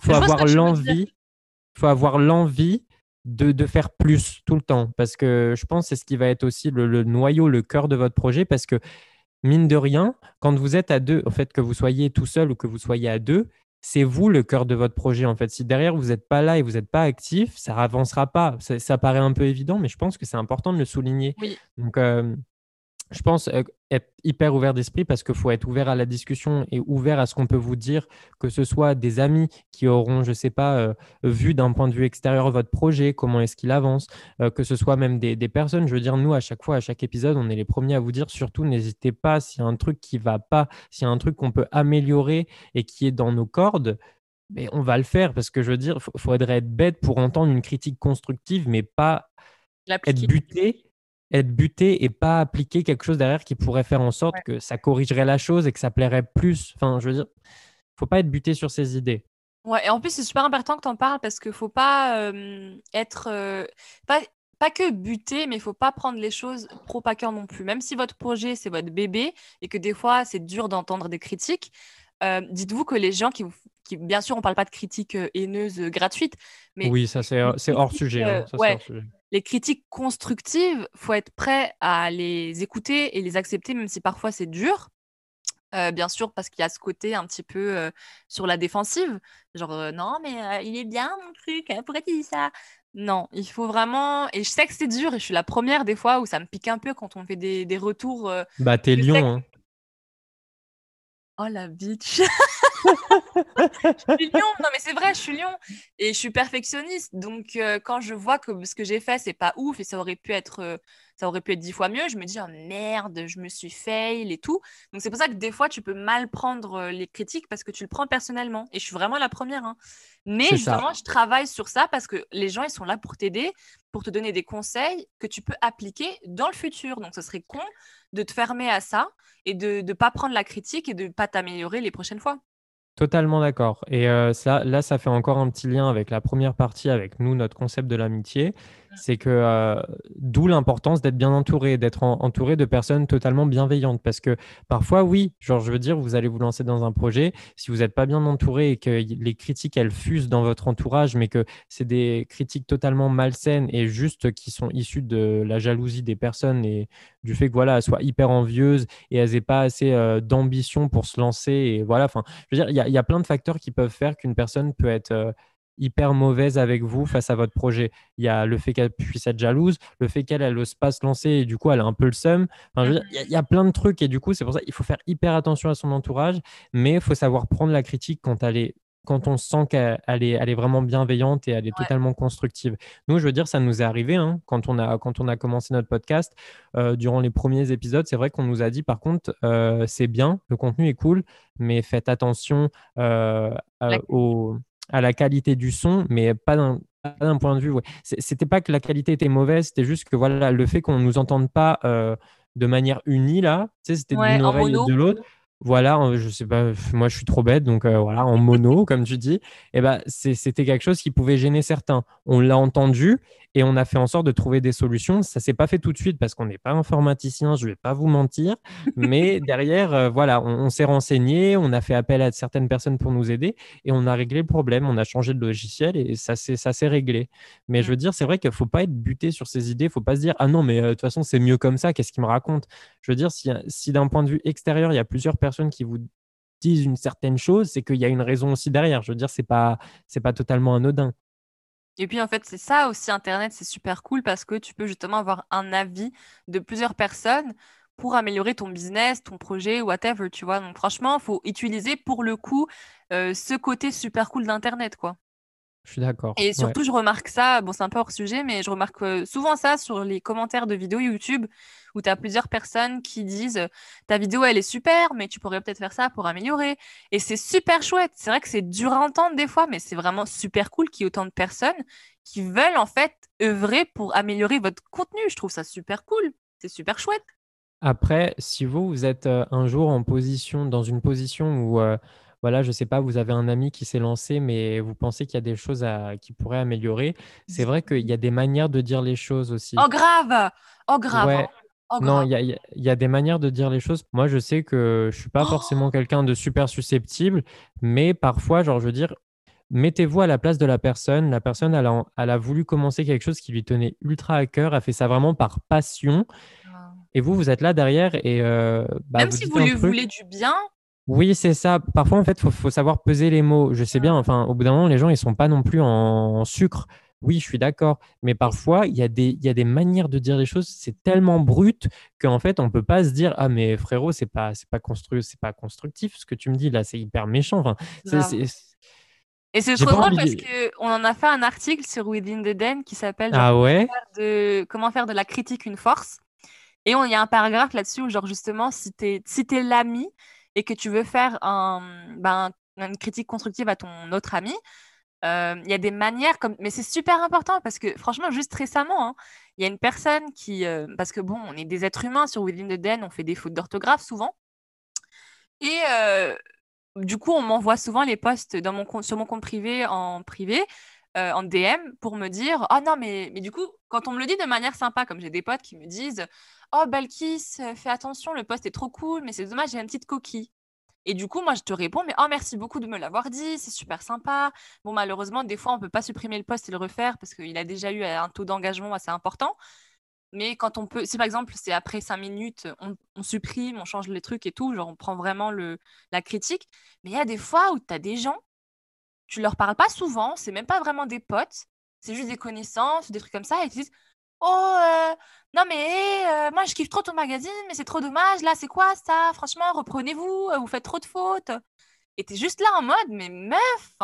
B: faut avoir l'envie, faut avoir l'envie de, de, faire plus tout le temps, parce que je pense que c'est ce qui va être aussi le, le, noyau, le cœur de votre projet, parce que mine de rien, quand vous êtes à deux, en fait, que vous soyez tout seul ou que vous soyez à deux, c'est vous le cœur de votre projet. En fait, si derrière vous n'êtes pas là et vous n'êtes pas actif, ça avancera pas. Ça, paraît un peu évident, mais je pense que c'est important de le souligner. Donc, euh, je pense euh, être hyper ouvert d'esprit parce qu'il faut être ouvert à la discussion et ouvert à ce qu'on peut vous dire, que ce soit des amis qui auront, je ne sais pas, euh, vu d'un point de vue extérieur votre projet, comment est-ce qu'il avance, euh, que ce soit même des, personnes. Je veux dire, nous, à chaque fois, à chaque épisode, on est les premiers à vous dire, surtout, n'hésitez pas, s'il y a un truc qui ne va pas, s'il y a un truc qu'on peut améliorer et qui est dans nos cordes, mais on va le faire parce que je veux dire, il faudrait être bête pour entendre une critique constructive, mais pas être buté être buté et pas appliquer quelque chose derrière qui pourrait faire en sorte que ça corrigerait la chose et que ça plairait plus. Enfin, je veux dire, faut pas être buté sur ses idées.
C: Ouais, et en plus, c'est super important que tu en parles parce qu'il faut pas être. pas, pas que buté, mais il faut pas prendre les choses trop à cœur non plus. Même si votre projet, c'est votre bébé et que des fois, c'est dur d'entendre des critiques, dites-vous que les gens qui, qui, bien sûr, on parle pas de critiques haineuses gratuites, mais
B: oui, ça c'est hors sujet. Hein, hors sujet
C: les critiques constructives, faut être prêt à les écouter et les accepter, même si parfois c'est dur. Euh, bien sûr, parce qu'il y a ce côté un petit peu euh, sur la défensive, genre euh, non, mais il est bien mon truc, pourquoi tu dis ça? Non, il faut vraiment. Et je sais que c'est dur, et je suis la première des fois où ça me pique un peu quand on fait des, des retours.
B: bah, t'es lion, hein.
C: Oh la bitch. Je suis lion, non mais c'est vrai, je suis lion et je suis perfectionniste. Donc euh, quand je vois que ce que j'ai fait c'est pas ouf et ça aurait pu être euh, ça aurait pu être dix fois mieux, je me dis oh merde, je me suis fail et tout. Donc c'est pour ça que des fois tu peux mal prendre euh, les critiques parce que tu le prends personnellement et je suis vraiment la première. Hein. Mais justement, je travaille sur ça parce que les gens ils sont là pour t'aider, pour te donner des conseils que tu peux appliquer dans le futur. Donc ce serait con de te fermer à ça et de ne pas prendre la critique et de ne pas t'améliorer les prochaines fois.
B: Totalement d'accord. Et euh, ça, là, ça fait encore un petit lien avec la première partie, avec nous, notre concept de l'amitié. C'est que euh, d'où l'importance d'être bien entouré, d'être entouré de personnes totalement bienveillantes. Parce que parfois, oui, genre, je veux dire, vous allez vous lancer dans un projet. Si vous n'êtes pas bien entouré et que les critiques, elles fusent dans votre entourage, mais que c'est des critiques totalement malsaines et juste qui sont issues de la jalousie des personnes et du fait que voilà, soient hyper envieuses et elles n'aient pas assez euh, d'ambition pour se lancer. Et voilà, enfin, je veux dire, il y a il y a plein de facteurs qui peuvent faire qu'une personne peut être euh, hyper mauvaise avec vous face à votre projet. Il y a le fait qu'elle puisse être jalouse, le fait qu'elle n'ose pas se lancer et du coup elle a un peu le seum. il, y a, plein de trucs et du coup c'est pour ça qu'il faut faire hyper attention à son entourage, mais il faut savoir prendre la critique quand elle est quand on sent qu'elle est, elle est vraiment bienveillante et elle est totalement constructive. Nous, je veux dire, ça nous est arrivé hein, quand, on a, quand on a commencé notre podcast. Euh, durant les premiers épisodes, c'est vrai qu'on nous a dit, par contre, euh, c'est bien, le contenu est cool, mais faites attention euh, à la qualité du son, mais pas d'un point de vue. Ouais. C'était pas que la qualité était mauvaise, c'était juste que voilà, le fait qu'on ne nous entende pas de manière unie là, c'était d'une oreille de l'autre voilà, je sais pas, moi je suis trop bête, donc euh, voilà, en mono, comme tu dis, et eh ben, c'était quelque chose qui pouvait gêner certains. On l'a entendu et on a fait en sorte de trouver des solutions. Ça s'est pas fait tout de suite parce qu'on n'est pas informaticien, je vais pas vous mentir, mais derrière, euh, voilà, on, s'est renseigné, on a fait appel à certaines personnes pour nous aider et on a réglé le problème. On a changé de logiciel et ça s'est réglé. Mais je veux dire, c'est vrai qu'il faut pas être buté sur ces idées, faut pas se dire ah non mais de toute façon c'est mieux comme ça. Qu'est-ce qu'il me raconte? Je veux dire, si, si d'un point de vue extérieur, il y a plusieurs personnes qui vous disent une certaine chose, c'est qu'il y a une raison aussi derrière. Je veux dire, c'est pas c'est pas totalement anodin.
C: Et puis en fait, c'est ça aussi Internet, c'est super cool parce que tu peux justement avoir un avis de plusieurs personnes pour améliorer ton business, ton projet, whatever, tu vois. Donc franchement, il faut utiliser pour le coup euh, ce côté super cool d'Internet, quoi.
B: Je suis d'accord.
C: Et surtout, je remarque ça, bon, c'est un peu hors sujet, mais je remarque euh, souvent ça sur les commentaires de vidéos YouTube où tu as plusieurs personnes qui disent ta vidéo, elle est super, mais tu pourrais peut-être faire ça pour améliorer. Et c'est super chouette. C'est vrai que c'est dur à entendre des fois, mais c'est vraiment super cool qu'il y ait autant de personnes qui veulent en fait œuvrer pour améliorer votre contenu. Je trouve ça super cool. C'est super chouette.
B: Après, si vous, vous êtes euh, un jour en position, dans une position où euh, voilà, je sais pas, vous avez un ami qui s'est lancé, mais vous pensez qu'il y a des choses à, qui pourraient améliorer. C'est vrai qu'il y a des manières de dire les choses aussi.
C: Oh grave Oh grave oh,
B: non, il y a, des manières de dire les choses. Moi, je sais que je suis pas forcément oh! quelqu'un de super susceptible, mais parfois, genre, je veux dire, mettez-vous à la place de la personne. La personne, elle a, elle a, voulu commencer quelque chose qui lui tenait ultra à cœur. Elle fait ça vraiment par passion. Ah. Et vous, vous êtes là derrière et euh,
C: bah, même si vous lui voulez du bien,
B: oui, c'est ça. Parfois, en fait, il faut, savoir peser les mots. Je sais bien, enfin, au bout d'un moment, les gens, ils sont pas non plus en, sucre. Oui, je suis d'accord. Mais parfois, il y, a des, y a des manières de dire les choses, c'est tellement brut qu'en fait, on peut pas se dire Ah, mais frérot, c'est pas, c'est pas, constru c'est pas constructif ce que tu me dis là, c'est hyper méchant. Enfin,
C: et c'est trop drôle parce qu'on en a fait un article sur Within the Den qui s'appelle
B: ah ouais?
C: de, Comment faire de la critique une force. Et il y a un paragraphe là-dessus où, genre, justement, si tu es, si l'ami et que tu veux faire ben, une critique constructive à ton autre ami, euh, il y a des manières comme mais c'est super important parce que franchement juste récemment hein, il y a une personne qui euh, parce que bon on est des êtres humains sur Within the Den on fait des fautes d'orthographe souvent. Et euh, du coup on m'envoie souvent les posts dans mon sur mon compte privé en privé en DM pour me dire oh non mais mais du coup quand on me le dit de manière sympa comme j'ai des potes qui me disent Oh, Balkis, fais attention, le poste est trop cool, mais c'est dommage, j'ai une petite coquille. Et du coup, moi, je te réponds, mais oh, merci beaucoup de me l'avoir dit, c'est super sympa. Bon, malheureusement, des fois, on ne peut pas supprimer le poste et le refaire parce qu'il a déjà eu un taux d'engagement assez important. Mais quand on peut, si par exemple, c'est après cinq minutes, on, supprime, on change les trucs et tout, genre on prend vraiment le, la critique. Mais il y a des fois où tu as des gens, tu leur parles pas souvent, c'est même pas vraiment des potes, c'est juste des connaissances, des trucs comme ça, et ils disent Oh, euh, non mais euh, moi je kiffe trop ton magazine, mais c'est trop dommage. Là, c'est quoi ça? Franchement, reprenez-vous, euh, vous faites trop de fautes. Et t'es juste là en mode, mais meuf,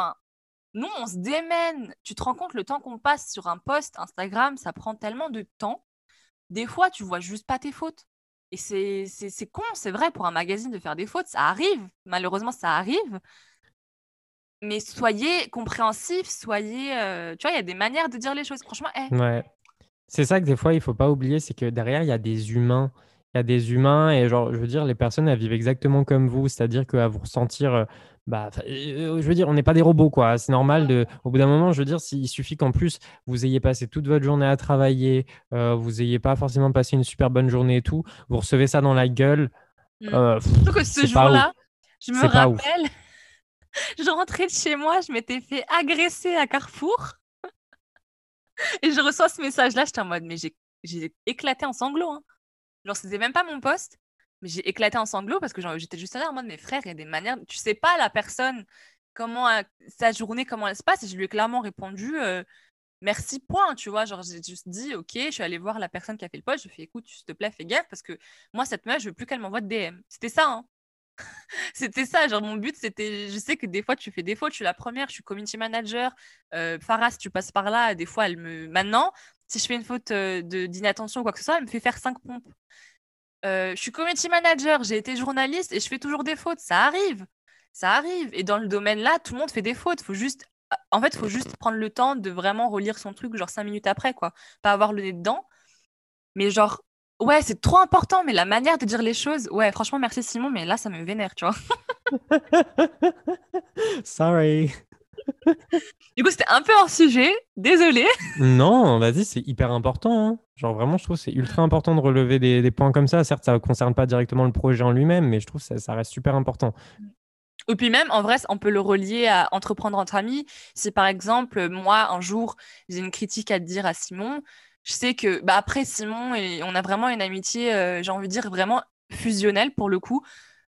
C: nous on se démène. Tu te rends compte le temps qu'on passe sur un post Instagram, ça prend tellement de temps. Des fois, tu vois juste pas tes fautes. Et c'est, con, c'est vrai, pour un magazine de faire des fautes, ça arrive. Malheureusement, ça arrive. Mais soyez compréhensifs, soyez. tu vois, il y a des manières de dire les choses. Franchement, eh,
B: Ouais. C'est ça que des fois, il faut pas oublier, c'est que derrière, il y a des humains. Il y a des humains et genre, je veux dire, les personnes, elles vivent exactement comme vous, c'est-à-dire qu'à vous ressentir, euh, bah, euh, je veux dire, on n'est pas des robots, quoi. C'est normal de, au bout d'un moment, je veux dire, s'il suffit qu'en plus, vous ayez passé toute votre journée à travailler, euh, vous ayez pas forcément passé une super bonne journée et tout, vous recevez ça dans la gueule.
C: Mmh. Surtout que ce jour-là, je me rappelle, je rentrais de chez moi, je m'étais fait agresser à Carrefour. Et je reçois ce message-là, j'étais en mode, mais j'ai éclaté en sanglots. Hein. Genre, c'était même pas mon poste, mais j'ai éclaté en sanglots parce que j'étais juste là en mode, mes frères, il y a des manières. Tu sais pas la personne, comment sa journée, comment elle se passe. Et je lui ai clairement répondu, euh, merci, point. Tu vois, genre, j'ai juste dit, ok, je suis allée voir la personne qui a fait le poste. Je fait, écoute, s'il te plaît, fais gaffe parce que moi, cette meuf, je veux plus qu'elle m'envoie de DM. C'était ça, hein. c'était ça, genre mon but c'était, je sais que des fois tu fais des fautes, je suis la première, je suis community manager, euh, Farah tu passes par là, des fois elle me, maintenant si je fais une faute euh, de d'inattention ou quoi que ce soit, elle me fait faire cinq pompes. Euh, je suis community manager, j'ai été journaliste et je fais toujours des fautes, ça arrive, ça arrive. Et dans le domaine là, tout le monde fait des fautes, faut juste, en fait, faut juste prendre le temps de vraiment relire son truc genre cinq minutes après quoi, pas avoir le nez dedans. Mais genre Ouais, c'est trop important, mais la manière de dire les choses, ouais, franchement, merci Simon, mais là, ça me vénère, tu vois.
B: Sorry.
C: du coup, c'était un peu hors sujet. Désolée.
B: Non, vas-y, c'est hyper important. Hein. Genre vraiment, je trouve c'est ultra important de relever des, points comme ça. Certes, ça ne concerne pas directement le projet en lui-même, mais je trouve que ça, reste super important.
C: Et puis même, en vrai, on peut le relier à entreprendre entre amis. Si par exemple, moi, un jour, j'ai une critique à dire à Simon, je sais que bah, après Simon, et on a vraiment une amitié, euh, j'ai envie de dire, vraiment fusionnelle pour le coup,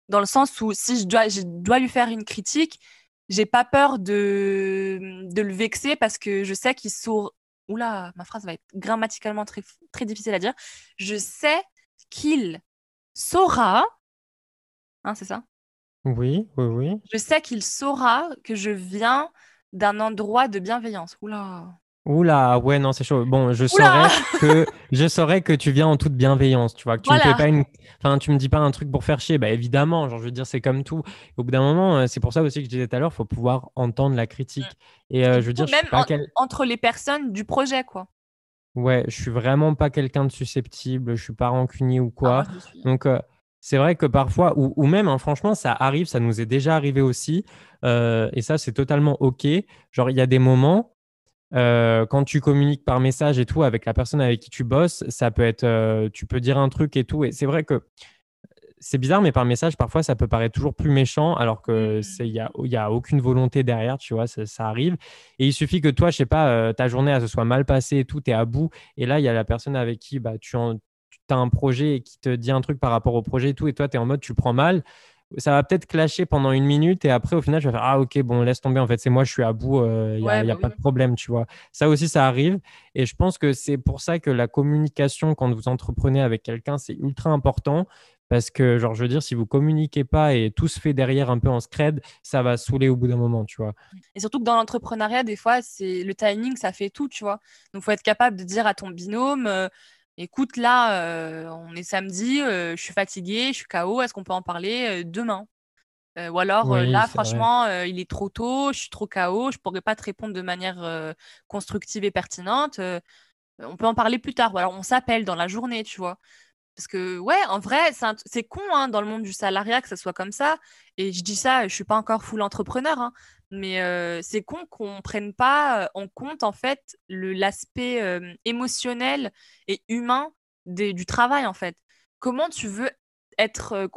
C: dans le sens où si je dois, je dois lui faire une critique, j'ai pas peur de, de le vexer parce que je sais qu'il saura. Oula, ma phrase va être grammaticalement très, très difficile à dire. Je sais qu'il saura. Hein, c'est ça?
B: Oui, oui, oui.
C: Je sais qu'il saura que je viens d'un endroit de bienveillance. Oula.
B: Oula, ouais, non, c'est chaud. Bon, je saurais que je saurais que tu viens en toute bienveillance, tu vois, que tu me fais pas une, enfin, tu me dis pas un truc pour faire chier. Bah évidemment, genre, je veux dire, c'est comme tout. Au bout d'un moment, euh, c'est pour ça aussi que je disais tout à l'heure, faut pouvoir entendre la critique. Et euh, je veux dire,
C: même entre les personnes du projet, quoi.
B: Ouais, je suis vraiment pas quelqu'un de susceptible. Je suis pas rancunier ou quoi. Ah, Donc euh, c'est vrai que parfois, ou, même, hein, franchement, ça arrive, ça nous est déjà arrivé aussi. et ça, c'est totalement OK. Genre, il y a des moments euh, quand tu communiques par message et tout avec la personne avec qui tu bosses, ça peut être, euh, tu peux dire un truc et tout. Et c'est vrai que c'est bizarre, mais par message, parfois, ça peut paraître toujours plus méchant, alors que il n'y a, y a aucune volonté derrière, tu vois, ça, arrive. Et il suffit que toi, je sais pas, euh, ta journée, elle se soit mal passée et tout, tu es à bout. Et là, il y a la personne avec qui bah, tu, as un projet et qui te dit un truc par rapport au projet et tout, et toi, tu es en mode, tu le prends mal ça va peut-être clasher pendant une minute et après, au final, je vais faire Ah, ok, bon, laisse tomber. En fait, c'est moi, je suis à bout, il euh, n'y a, y a bah pas de problème, tu vois. Ça aussi, ça arrive. Et je pense que c'est pour ça que la communication, quand vous entreprenez avec quelqu'un, c'est ultra important. Parce que, genre, je veux dire, si vous communiquez pas et tout se fait derrière un peu en scred, ça va saouler au bout d'un moment, tu vois.
C: Et surtout que dans l'entrepreneuriat, des fois, c'est le timing, ça fait tout, tu vois. Donc, il faut être capable de dire à ton binôme, euh, écoute, là, euh, on est samedi, euh, je suis fatiguée, je suis KO, est-ce qu'on peut en parler euh, demain? Ou alors, là, franchement, il est trop tôt, je suis trop KO, je ne pourrais pas te répondre de manière constructive et pertinente. on peut en parler plus tard. Ou alors, on s'appelle dans la journée, tu vois? Parce que, ouais, en vrai, c'est con hein, dans le monde du salariat que ça soit comme ça. Et je dis ça, je ne suis pas encore full entrepreneur, hein, mais c'est con qu'on ne prenne pas en compte, en fait, l'aspect émotionnel et humain du travail, en fait. Comment tu veux être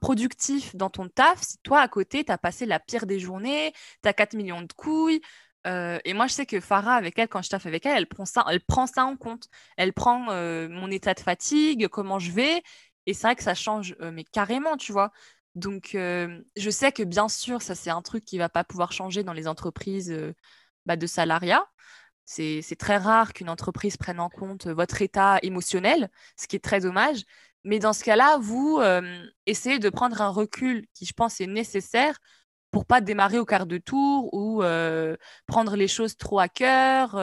C: productif dans ton taf si toi, à côté, tu as passé la pire des journées, tu as 4 millions de couilles, et moi, je sais que Farah, avec elle, quand je taffe avec elle, elle prend ça, elle prend ça en compte. Elle prend mon état de fatigue, comment je vais. Et c'est vrai que ça change, mais carrément, tu vois. Donc, je sais que bien sûr, ça, c'est un truc qui va pas pouvoir changer dans les entreprises bah, de salariat. C'est très rare qu'une entreprise prenne en compte votre état émotionnel, ce qui est très dommage. Mais dans ce cas-là, vous essayez de prendre un recul qui, je pense, est nécessaire pour pas démarrer au quart de tour ou prendre les choses trop à cœur.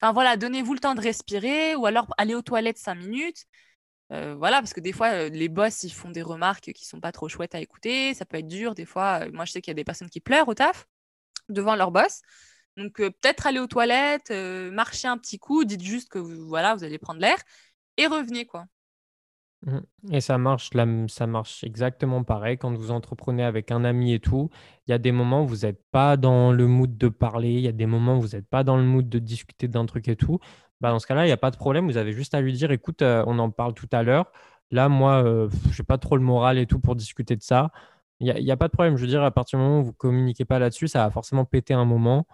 C: Enfin voilà, donnez-vous le temps de respirer ou alors aller aux toilettes cinq minutes. Voilà, parce que des fois, les boss, ils font des remarques qui sont pas trop chouettes à écouter. Ça peut être dur. Des fois, moi, je sais qu'il y a des personnes qui pleurent au taf devant leur boss. Donc, peut-être aller aux toilettes, marcher un petit coup, dites juste que voilà, vous allez prendre l'air et revenez, quoi.
B: Mmh. Et ça marche, ça marche exactement pareil quand vous entreprenez avec un ami et tout. Il y a des moments où vous n'êtes pas dans le mood de parler, il y a des moments où vous n'êtes pas dans le mood de discuter d'un truc et tout. Bah, dans ce cas-là, il n'y a pas de problème. Vous avez juste à lui dire, écoute, euh, on en parle tout à l'heure. Là, moi, euh, je n'ai pas trop le moral et tout pour discuter de ça. Il n'y a, a, pas de problème. Je veux dire, à partir du moment où vous communiquez pas là-dessus, ça va forcément péter un moment.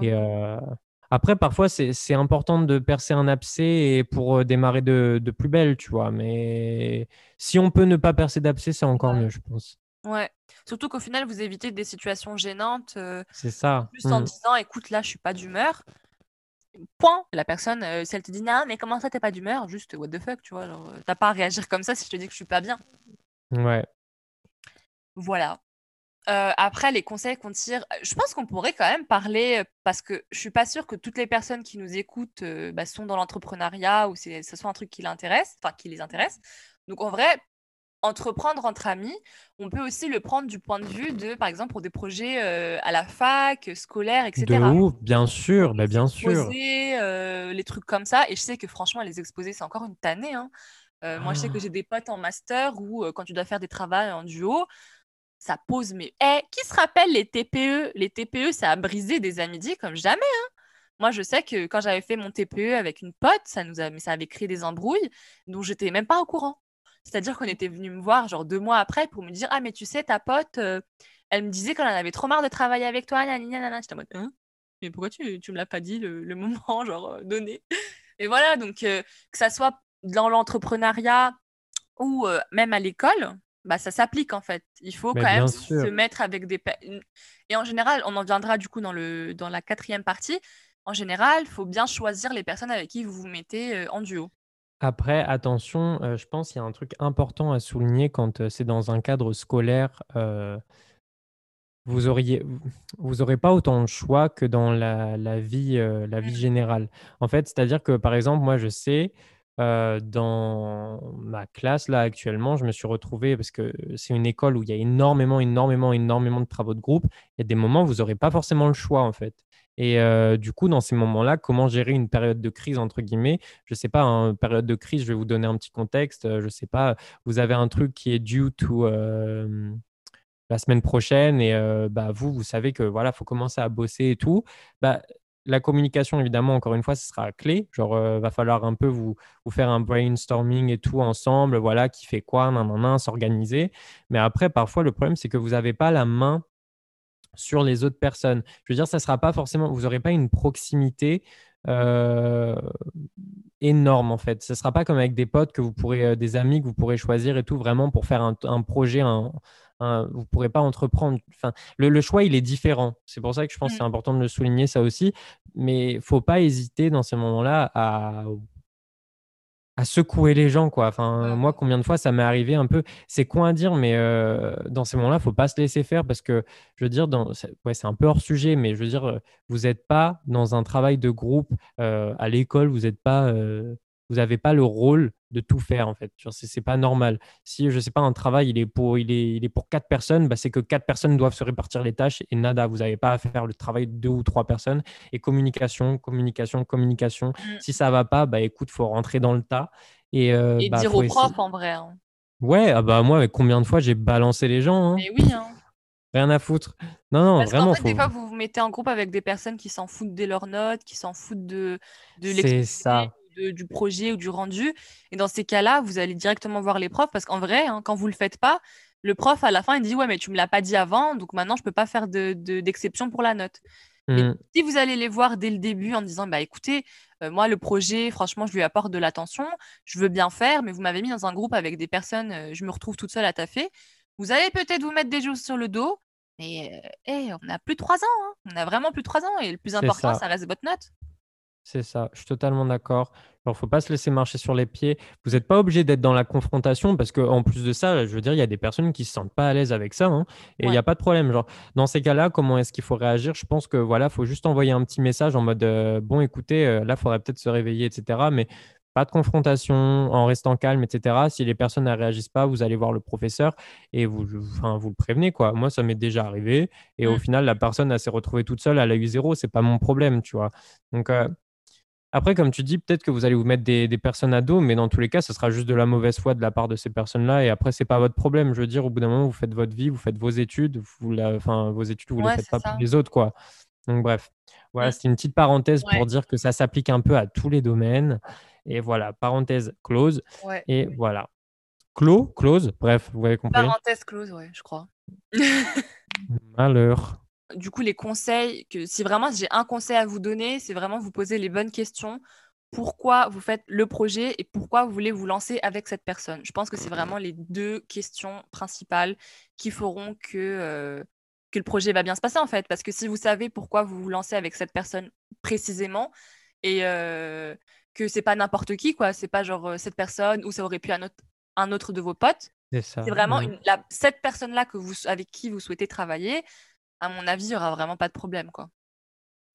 B: Et, euh, après, parfois, c'est important de percer un abcès pour démarrer de, de, plus belle, tu vois. Mais si on peut ne pas percer d'abcès, c'est encore mieux, je pense.
C: Ouais. Surtout qu'au final, vous évitez des situations gênantes.
B: c'est ça.
C: Juste en mmh. disant, écoute, là, je suis pas d'humeur. Point. La personne, si elle te dit, non, mais comment ça, t'es pas d'humeur? Juste, what the fuck, tu vois. T'as pas à réagir comme ça si je te dis que je suis pas bien.
B: Ouais.
C: Voilà. Euh, après, les conseils qu'on tire, euh, je pense qu'on pourrait quand même parler, euh, parce que je suis pas sûre que toutes les personnes qui nous écoutent bah, sont dans l'entrepreneuriat ou c'est, ce soit un truc qui l'intéresse, enfin qui les intéresse. Donc en vrai, entreprendre entre amis, on peut aussi le prendre du point de vue de, par exemple, pour des projets à la fac, scolaire, etc.
B: De ouf, bien sûr, bah, bien sûr.
C: les trucs comme ça. Et je sais que franchement, les exposer, c'est encore une tannée. Hein. Moi, je sais que ah. j'ai des potes en master où quand tu dois faire des travaux en duo, ça pose. Mais eh, qui se rappelle les TPE Les TPE, ça a brisé des amitiés comme jamais. Hein. Moi, je sais que quand j'avais fait mon TPE avec une pote, ça nous a, ça avait créé des embrouilles dont j'étais même pas au courant. C'est-à-dire qu'on était venu me voir genre deux mois après pour me dire ah mais tu sais ta pote, euh, elle me disait qu'elle en avait trop marre de travailler avec toi, nanana. J'étais en mode hein? Mais pourquoi tu tu me l'as pas dit le, moment genre euh, donné? Et voilà donc euh, que ça soit dans l'entrepreneuriat ou même à l'école, bah, ça s'applique en fait. Il faut quand même se mettre avec des... Et en général, on en viendra du coup dans, le... dans la quatrième partie. En général, il faut bien choisir les personnes avec qui vous vous mettez en duo.
B: Après, attention, je pense qu'il y a un truc important à souligner quand c'est dans un cadre scolaire. vous auriez, vous aurez pas autant de choix que dans la, la vie, la vie mmh. générale. En fait, c'est-à-dire que par exemple, moi, je sais, dans ma classe, là, actuellement, je me suis retrouvé, parce que c'est une école où il y a énormément, énormément, énormément de travaux de groupe. Il y a des moments où vous n'aurez pas forcément le choix, en fait. Et du coup, dans ces moments-là, comment gérer une période de crise, entre guillemets? Je ne sais pas, une période de crise, je vais vous donner un petit contexte. Je ne sais pas, vous avez un truc qui est due to la semaine prochaine et bah, vous, vous savez que voilà, faut commencer à bosser et tout. Bah, la communication, évidemment, encore une fois, ce sera clé. Genre, euh, va falloir un peu vous, vous, faire un brainstorming et tout ensemble, voilà, qui fait quoi, nan, nan, nan s'organiser. Mais après, parfois, le problème, c'est que vous n'avez pas la main sur les autres personnes. Je veux dire, ça sera pas forcément, vous n'aurez pas une proximité euh, énorme en fait. Ce ne sera pas comme avec des potes que vous pourrez, euh, des amis que vous pourrez choisir et tout vraiment pour faire un, un projet, un, vous ne pourrez pas entreprendre. Enfin, le, choix, il est différent. C'est pour ça que je pense que c'est mmh. important de le souligner, ça aussi. Mais il ne faut pas hésiter dans ces moments-là à, à secouer les gens. Quoi. Enfin, Moi, combien de fois ça m'est arrivé un peu, c'est quoi à dire, mais euh, dans ces moments-là, il ne faut pas se laisser faire parce que, je veux dire, dans... ouais, c'est un peu hors sujet, mais je veux dire, vous n'êtes pas dans un travail de groupe euh, à l'école, vous n'êtes pas euh, vous n'avez pas le rôle de tout faire en fait. Ce n'est pas normal. Si je sais pas un travail il est pour il est, il est pour quatre personnes, bah, c'est que quatre personnes doivent se répartir les tâches et nada. Vous n'avez pas à faire le travail de deux ou trois personnes. Et communication, communication, communication. Mmh. Si ça va pas, bah écoute, faut rentrer dans le tas et,
C: euh, et bah, dire au prof en vrai. Hein.
B: Ouais, ah bah moi, combien de fois j'ai balancé les gens.
C: Hein. Mais oui. Hein.
B: Rien à foutre. Non, non,
C: Parce
B: vraiment.
C: En fait, des fois, vous vous mettez en groupe avec des personnes qui s'en foutent de leurs notes, qui s'en foutent de, de
B: C'est ça
C: du projet ou du rendu. Et dans ces cas-là, vous allez directement voir les profs parce qu'en vrai, hein, quand vous le faites pas, le prof à la fin il dit ouais mais tu me l'as pas dit avant, donc maintenant je peux pas faire d'exception de, pour la note. Mmh. si vous allez les voir dès le début en disant bah écoutez, euh, moi le projet, franchement, je lui apporte de l'attention, je veux bien faire, mais vous m'avez mis dans un groupe avec des personnes, euh, je me retrouve toute seule à taffer. Vous allez peut-être vous mettre des choses sur le dos, mais euh, on a plus de trois ans, hein. on a vraiment plus de trois ans, et le plus important, ça reste votre note.
B: C'est ça, je suis totalement d'accord. Il ne faut pas se laisser marcher sur les pieds. Vous n'êtes pas obligé d'être dans la confrontation parce qu'en plus de ça, je veux dire, il y a des personnes qui ne se sentent pas à l'aise avec ça hein, et il n'y a pas de problème. Genre, dans ces cas-là, comment est-ce qu'il faut réagir? Je pense que voilà, faut juste envoyer un petit message en mode euh, bon, écoutez, euh, là, il faudrait peut-être se réveiller, etc. Mais pas de confrontation, en restant calme, etc. Si les personnes ne réagissent pas, vous allez voir le professeur et vous, enfin, vous le prévenez. Quoi. Moi, ça m'est déjà arrivé. Et au mmh. final, la personne, elle s'est retrouvée toute seule, elle a eu zéro. C'est pas mon problème, tu vois. Donc, euh, après, comme tu dis, peut-être que vous allez vous mettre des, personnes à dos, mais dans tous les cas, ce sera juste de la mauvaise foi de la part de ces personnes-là. Et après, c'est pas votre problème. Je veux dire, au bout d'un moment, vous faites votre vie, vous faites vos études, vous la, enfin, vos études, vous ne les faites pas pour les autres, quoi. Donc, bref. Voilà, mmh. c'est une petite parenthèse pour dire que ça s'applique un peu à tous les domaines. Et voilà, parenthèse close. Et voilà. Clos, close, bref, vous avez compris.
C: Parenthèse close, ouais, je crois.
B: Malheur
C: du coup, les conseils, que si vraiment j'ai un conseil à vous donner, c'est vraiment vous poser les bonnes questions. Pourquoi vous faites le projet et pourquoi vous voulez vous lancer avec cette personne? Je pense que c'est vraiment les deux questions principales qui feront que, euh, que le projet va bien se passer en fait. Parce que si vous savez pourquoi vous vous lancez avec cette personne précisément et euh, que c'est pas n'importe qui, quoi, c'est pas genre euh, cette personne ou ça aurait pu un autre, un autre de vos potes. C'est vraiment une, cette personne-là que vous, avec qui vous souhaitez travailler à mon avis, il n'y aura vraiment pas de problème, quoi.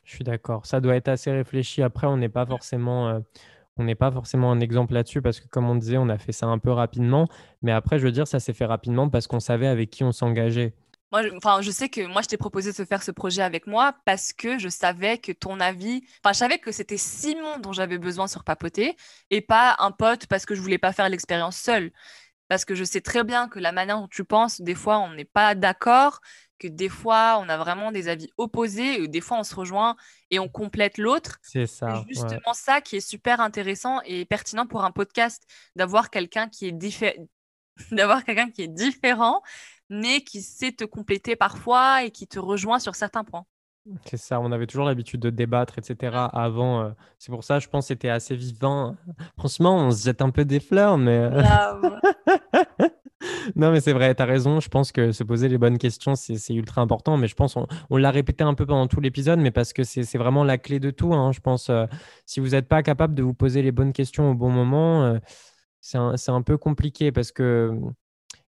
B: Je suis d'accord. Ça doit être assez réfléchi. Après, on n'est pas forcément, euh, on n'est pas forcément un exemple là-dessus parce que, comme on disait, on a fait ça un peu rapidement. Mais après, je veux dire, ça s'est fait rapidement parce qu'on savait avec qui on s'engageait.
C: Moi, je, enfin, je sais que moi, je t'ai proposé de faire ce projet avec moi parce que je savais que ton avis, enfin, je savais que c'était Simon dont j'avais besoin sur papoter et pas un pote parce que je voulais pas faire l'expérience seule. parce que je sais très bien que la manière dont tu penses, des fois, on n'est pas d'accord, que des fois, on a vraiment des avis opposés, ou des fois, on se rejoint et on complète l'autre.
B: C'est ça.
C: C'est justement ça qui est super intéressant et pertinent pour un podcast, d'avoir quelqu'un qui est différent d'avoir quelqu'un qui est différent, mais qui sait te compléter parfois et qui te rejoint sur certains points.
B: C'est ça, on avait toujours l'habitude de débattre, etc. avant. Euh, c'est pour ça, je pense, c'était assez vivant. Franchement, on se jette un peu des fleurs, mais. Euh, non, mais c'est vrai, tu as raison. Je pense que se poser les bonnes questions, c'est ultra important. Mais je pense, on, l'a répété un peu pendant tout l'épisode, mais parce que c'est vraiment la clé de tout. Hein. Je pense, euh, si vous n'êtes pas capable de vous poser les bonnes questions au bon moment, c'est un, un, peu compliqué parce que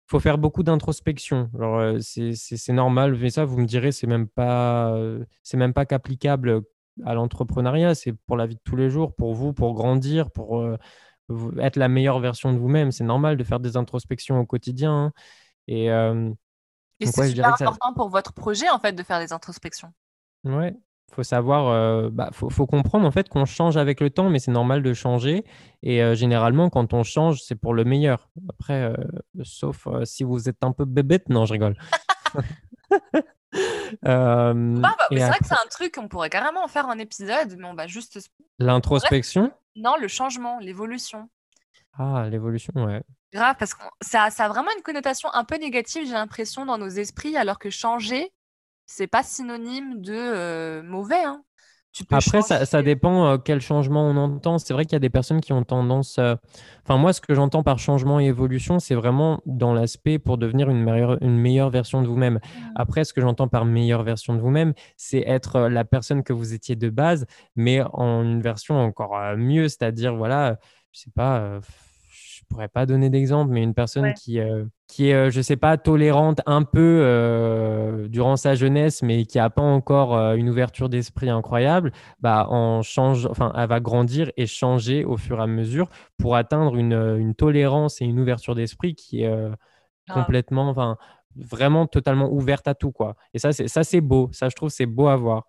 B: faut faire beaucoup d'introspection. Alors, c'est normal, mais ça, vous me direz, c'est même pas, c'est même pas qu'applicable à l'entrepreneuriat, c'est pour la vie de tous les jours, pour vous, pour grandir, pour être la meilleure version de vous-même. C'est normal de faire des introspections au quotidien. Hein. Et,
C: c'est super important pour votre projet, en fait, de faire des introspections.
B: Ouais, faut savoir, euh, bah, faut, comprendre en fait qu'on change avec le temps, mais c'est normal de changer. Et euh, généralement, quand on change, c'est pour le meilleur. Après, euh, sauf si vous êtes un peu bébête, non, je rigole.
C: bah, bah c'est vrai que c'est un truc qu'on pourrait carrément en faire un épisode, mais on va juste.
B: L'introspection?
C: Non, le changement, l'évolution.
B: Ah, l'évolution, ouais.
C: Grave, parce que ça, ça a vraiment une connotation un peu négative, j'ai l'impression, dans nos esprits, alors que changer, c'est pas synonyme de mauvais. Hein.
B: Après, ça, dépend quel changement on entend. C'est vrai qu'il y a des personnes qui ont tendance. Enfin, moi, ce que j'entends par changement et évolution, c'est vraiment dans l'aspect pour devenir une meilleure, une meilleure version de vous-même. Mmh. Après, ce que j'entends par meilleure version de vous-même, c'est être la personne que vous étiez de base, mais en une version encore mieux. C'est-à-dire, voilà, je sais pas pourrais pas donner d'exemple, mais une personne qui, euh, qui est, euh, je sais pas, tolérante un peu euh, durant sa jeunesse, mais qui a pas encore une ouverture d'esprit incroyable, bah, en change, enfin, elle va grandir et changer au fur et à mesure pour atteindre une, une tolérance et une ouverture d'esprit qui est complètement, enfin, vraiment totalement ouverte à tout, quoi. Et ça, c'est ça, c'est beau. Ça, je trouve, c'est beau à voir.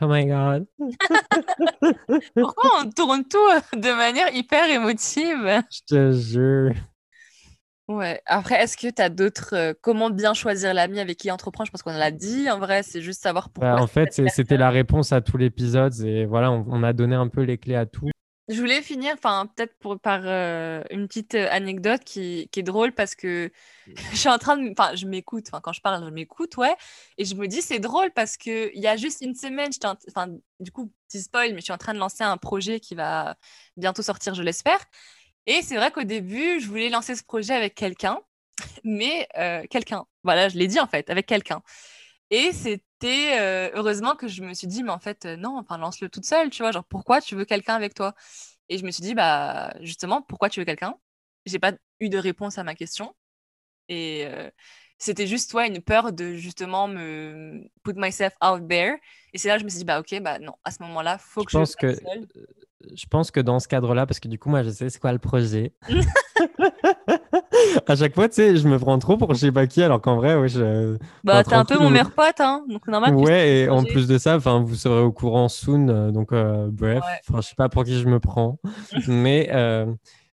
B: Mm. Oh my God.
C: Pourquoi on tourne tout euh, de manière hyper émotive?
B: Je te jure.
C: Ouais. Après, est-ce que tu as d'autres. Euh, comment bien choisir l'ami avec qui entreprendre? Je pense qu'on l'a dit. En vrai, c'est juste savoir pourquoi.
B: Bah, en fait, c'était la réponse à tout l'épisode. Et voilà, on, a donné un peu les clés à tout.
C: Je voulais finir, enfin peut-être par euh, une petite euh, anecdote qui, est drôle parce que je suis en train de, enfin je m'écoute, enfin quand je parle je m'écoute, ouais, et je me dis c'est drôle parce que il y a juste une semaine, enfin du coup petit spoil, mais je suis en train de lancer un projet qui va bientôt sortir, je l'espère, et c'est vrai qu'au début je voulais lancer ce projet avec quelqu'un, mais euh, quelqu'un, voilà, je l'ai dit en fait, avec quelqu'un. Et c'était heureusement que je me suis dit, mais en fait, non, enfin, lance-le toute seule, tu vois, genre, pourquoi tu veux quelqu'un avec toi? Et je me suis dit, bah, justement, pourquoi tu veux quelqu'un? J'ai pas eu de réponse à ma question. Et c'était juste, toi une peur de justement me put myself out there. Et c'est là que je me suis dit, bah, ok, bah, non, à ce moment-là, faut que je, pense que seule.
B: Je pense que dans ce cadre-là, parce que du coup, moi, je sais c'est quoi le projet. à chaque fois, tu sais, je me prends trop pour je sais pas qui, alors qu'en vrai, ouais, je.
C: Bah, t'es un peu mon meilleur pote, hein, donc normal.
B: Ouais, et en plus de ça, enfin, vous serez au courant soon, euh, donc euh, bref, je sais pas pour qui je me prends, mais euh,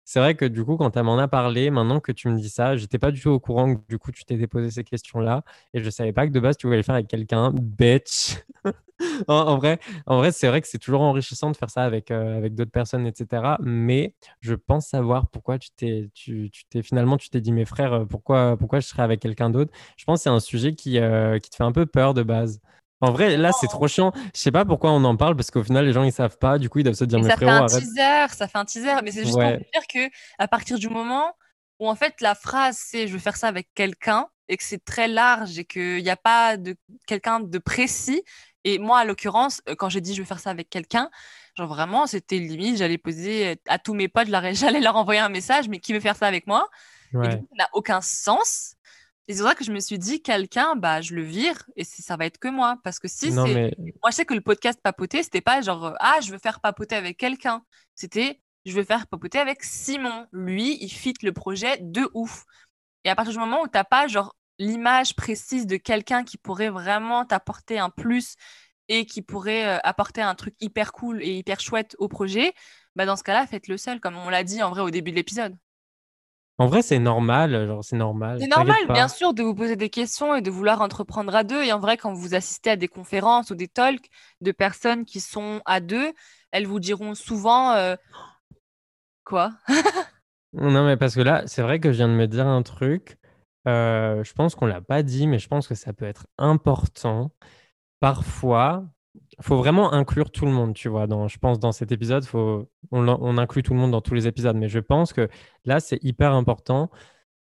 B: c'est vrai que du coup, quand tu m'en as parlé, maintenant que tu me dis ça, j'étais pas du tout au courant que du coup, tu t'étais posé ces questions-là, et je savais pas que de base, tu voulais le faire avec quelqu'un, bitch. en, vrai, en vrai c'est vrai que c'est toujours enrichissant de faire ça avec, euh, avec d'autres personnes, etc. Mais je pense savoir pourquoi tu t'es, tu, t'es finalement, tu t'es dit, mes frères, pourquoi, pourquoi je serais avec quelqu'un d'autre? Je pense que c'est un sujet qui, euh, qui te fait un peu peur de base. En vrai, là, c'est trop chiant. Je sais pas pourquoi on en parle parce qu'au final, les gens ils savent pas. Du coup, ils doivent se dire, mais,
C: ça
B: fait un
C: teaser, ça fait un teaser. Mais c'est juste pour dire que à partir du moment où en fait la phrase c'est je veux faire ça avec quelqu'un et que c'est très large et qu'il n'y a pas de quelqu'un de précis, et moi, à l'occurrence, euh, quand j'ai dit je vais faire ça avec quelqu'un, genre vraiment, c'était limite, j'allais poser euh, à tous mes potes, j'allais leur envoyer un message, mais qui veut faire ça avec moi? Et du coup, ça n'a aucun sens. Et c'est vrai que je me suis dit, quelqu'un, bah, je le vire et ça va être que moi. Parce que si c'est. Moi, je sais que le podcast papoter, c'était pas genre, euh, ah, je veux faire papoter avec quelqu'un. C'était, je veux faire papoter avec Simon. Lui, il fit le projet de ouf. Et à partir du moment où t'as pas, genre, l'image précise de quelqu'un qui pourrait vraiment t'apporter un plus et qui pourrait euh, apporter un truc hyper cool et hyper chouette au projet, bah dans ce cas-là, faites-le seul, comme on l'a dit en vrai au début de l'épisode.
B: En vrai, c'est normal, genre c'est normal.
C: C'est normal, bien sûr, de vous poser des questions et de vouloir entreprendre à deux. Et en vrai, quand vous assistez à des conférences ou des talks de personnes qui sont à deux, elles vous diront souvent euh, quoi?
B: Non, mais parce que là, c'est vrai que je viens de me dire un truc. Euh, je pense qu'on l'a pas dit, mais je pense que ça peut être important. Parfois, faut vraiment inclure tout le monde, tu vois. Dans, je pense dans cet épisode, faut, on, inclut tout le monde dans tous les épisodes, mais je pense que là, c'est hyper important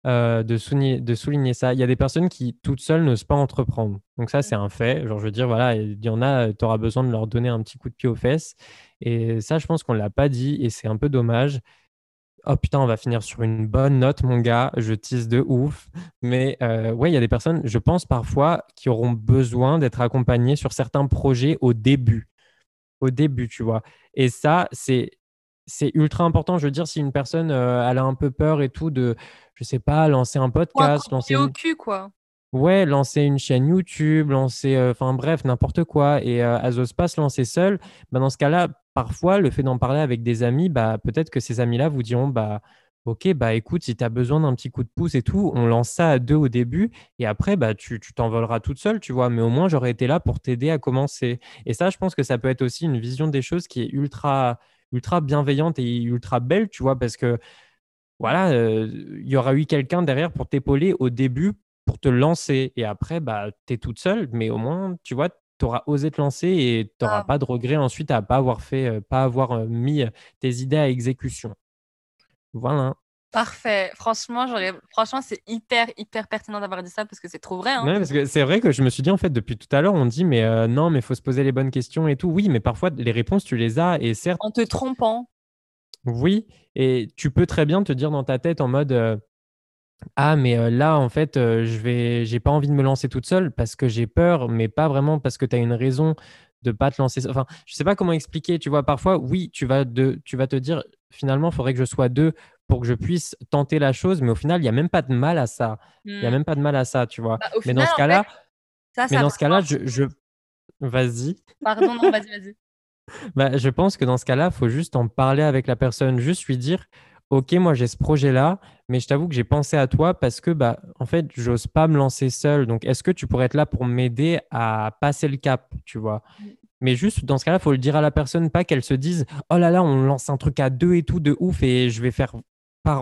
B: euh, de, souligner, de souligner ça. Il y a des personnes qui, toutes seules, n'osent pas entreprendre. Donc ça, c'est un fait. Genre, je veux dire, voilà, il y en a, tu auras besoin de leur donner un petit coup de pied aux fesses. Et ça, je pense qu'on ne l'a pas dit et c'est un peu dommage. Oh putain, on va finir sur une bonne note, mon gars. Je tease de ouf. Mais euh, ouais, il y a des personnes, je pense parfois, qui auront besoin d'être accompagnées sur certains projets au début. Au début, tu vois. Et ça, c'est c'est ultra important. Je veux dire, si une personne, euh, elle a un peu peur et tout de, je sais pas, lancer un podcast, lancer
C: au cul, quoi.
B: Ouais, lancer une chaîne YouTube, lancer, euh, enfin bref, n'importe quoi. Et euh, elle n'ose pas se lancer seule. Bah, dans ce cas-là, parfois, le fait d'en parler avec des amis, bah, peut-être que ces amis-là vous diront bah, Ok, bah écoute, si tu as besoin d'un petit coup de pouce et tout, on lance ça à deux au début et après, bah, tu t'envoleras toute seule, tu vois. Mais au moins, j'aurais été là pour t'aider à commencer. Et ça, je pense que ça peut être aussi une vision des choses qui est ultra, ultra bienveillante et ultra belle, tu vois, parce que voilà, euh, il y aura eu quelqu'un derrière pour t'épauler au début, pour te lancer. Et après, bah, tu es toute seule, mais au moins, tu vois, tu auras osé te lancer et tu n'auras ah. pas de regret ensuite à pas avoir fait, euh, pas avoir euh, mis euh, tes idées à exécution. Voilà.
C: Parfait. Franchement, franchement, c'est hyper, hyper pertinent d'avoir dit ça parce que c'est trop vrai. Hein.
B: parce que c'est vrai que je me suis dit, en fait, depuis tout à l'heure, on dit, mais non, mais il faut se poser les bonnes questions et tout. Oui, mais parfois, les réponses, tu les as et certes.
C: En te trompant.
B: Oui, et tu peux très bien te dire dans ta tête en mode, ah, mais là, en fait, je vais, j'ai pas envie de me lancer toute seule parce que j'ai peur, mais pas vraiment parce que tu as une raison de pas te lancer. Enfin, je sais pas comment expliquer. Tu vois, parfois, oui, tu vas, de, tu vas te dire, finalement, il faudrait que je sois deux pour que je puisse tenter la chose, mais au final, il n'y a même pas de mal à ça. Il n'y a mmh. même pas de mal à ça, tu vois. Bah, mais dans ce cas-là, mais dans ce cas-là, je, je... vas-y.
C: Pardon, non, vas-y, vas-y.
B: bah, je pense que dans ce cas-là, il faut juste en parler avec la personne, juste lui dire ok, moi j'ai ce projet-là, mais je t'avoue que j'ai pensé à toi parce que, bah, en fait, j'ose pas me lancer seul. Donc, est-ce que tu pourrais être là pour m'aider à passer le cap, tu vois? Mais juste dans ce cas-là, il faut le dire à la personne, pas qu'elle se dise, oh là là, on lance un truc à deux et tout de ouf et je vais faire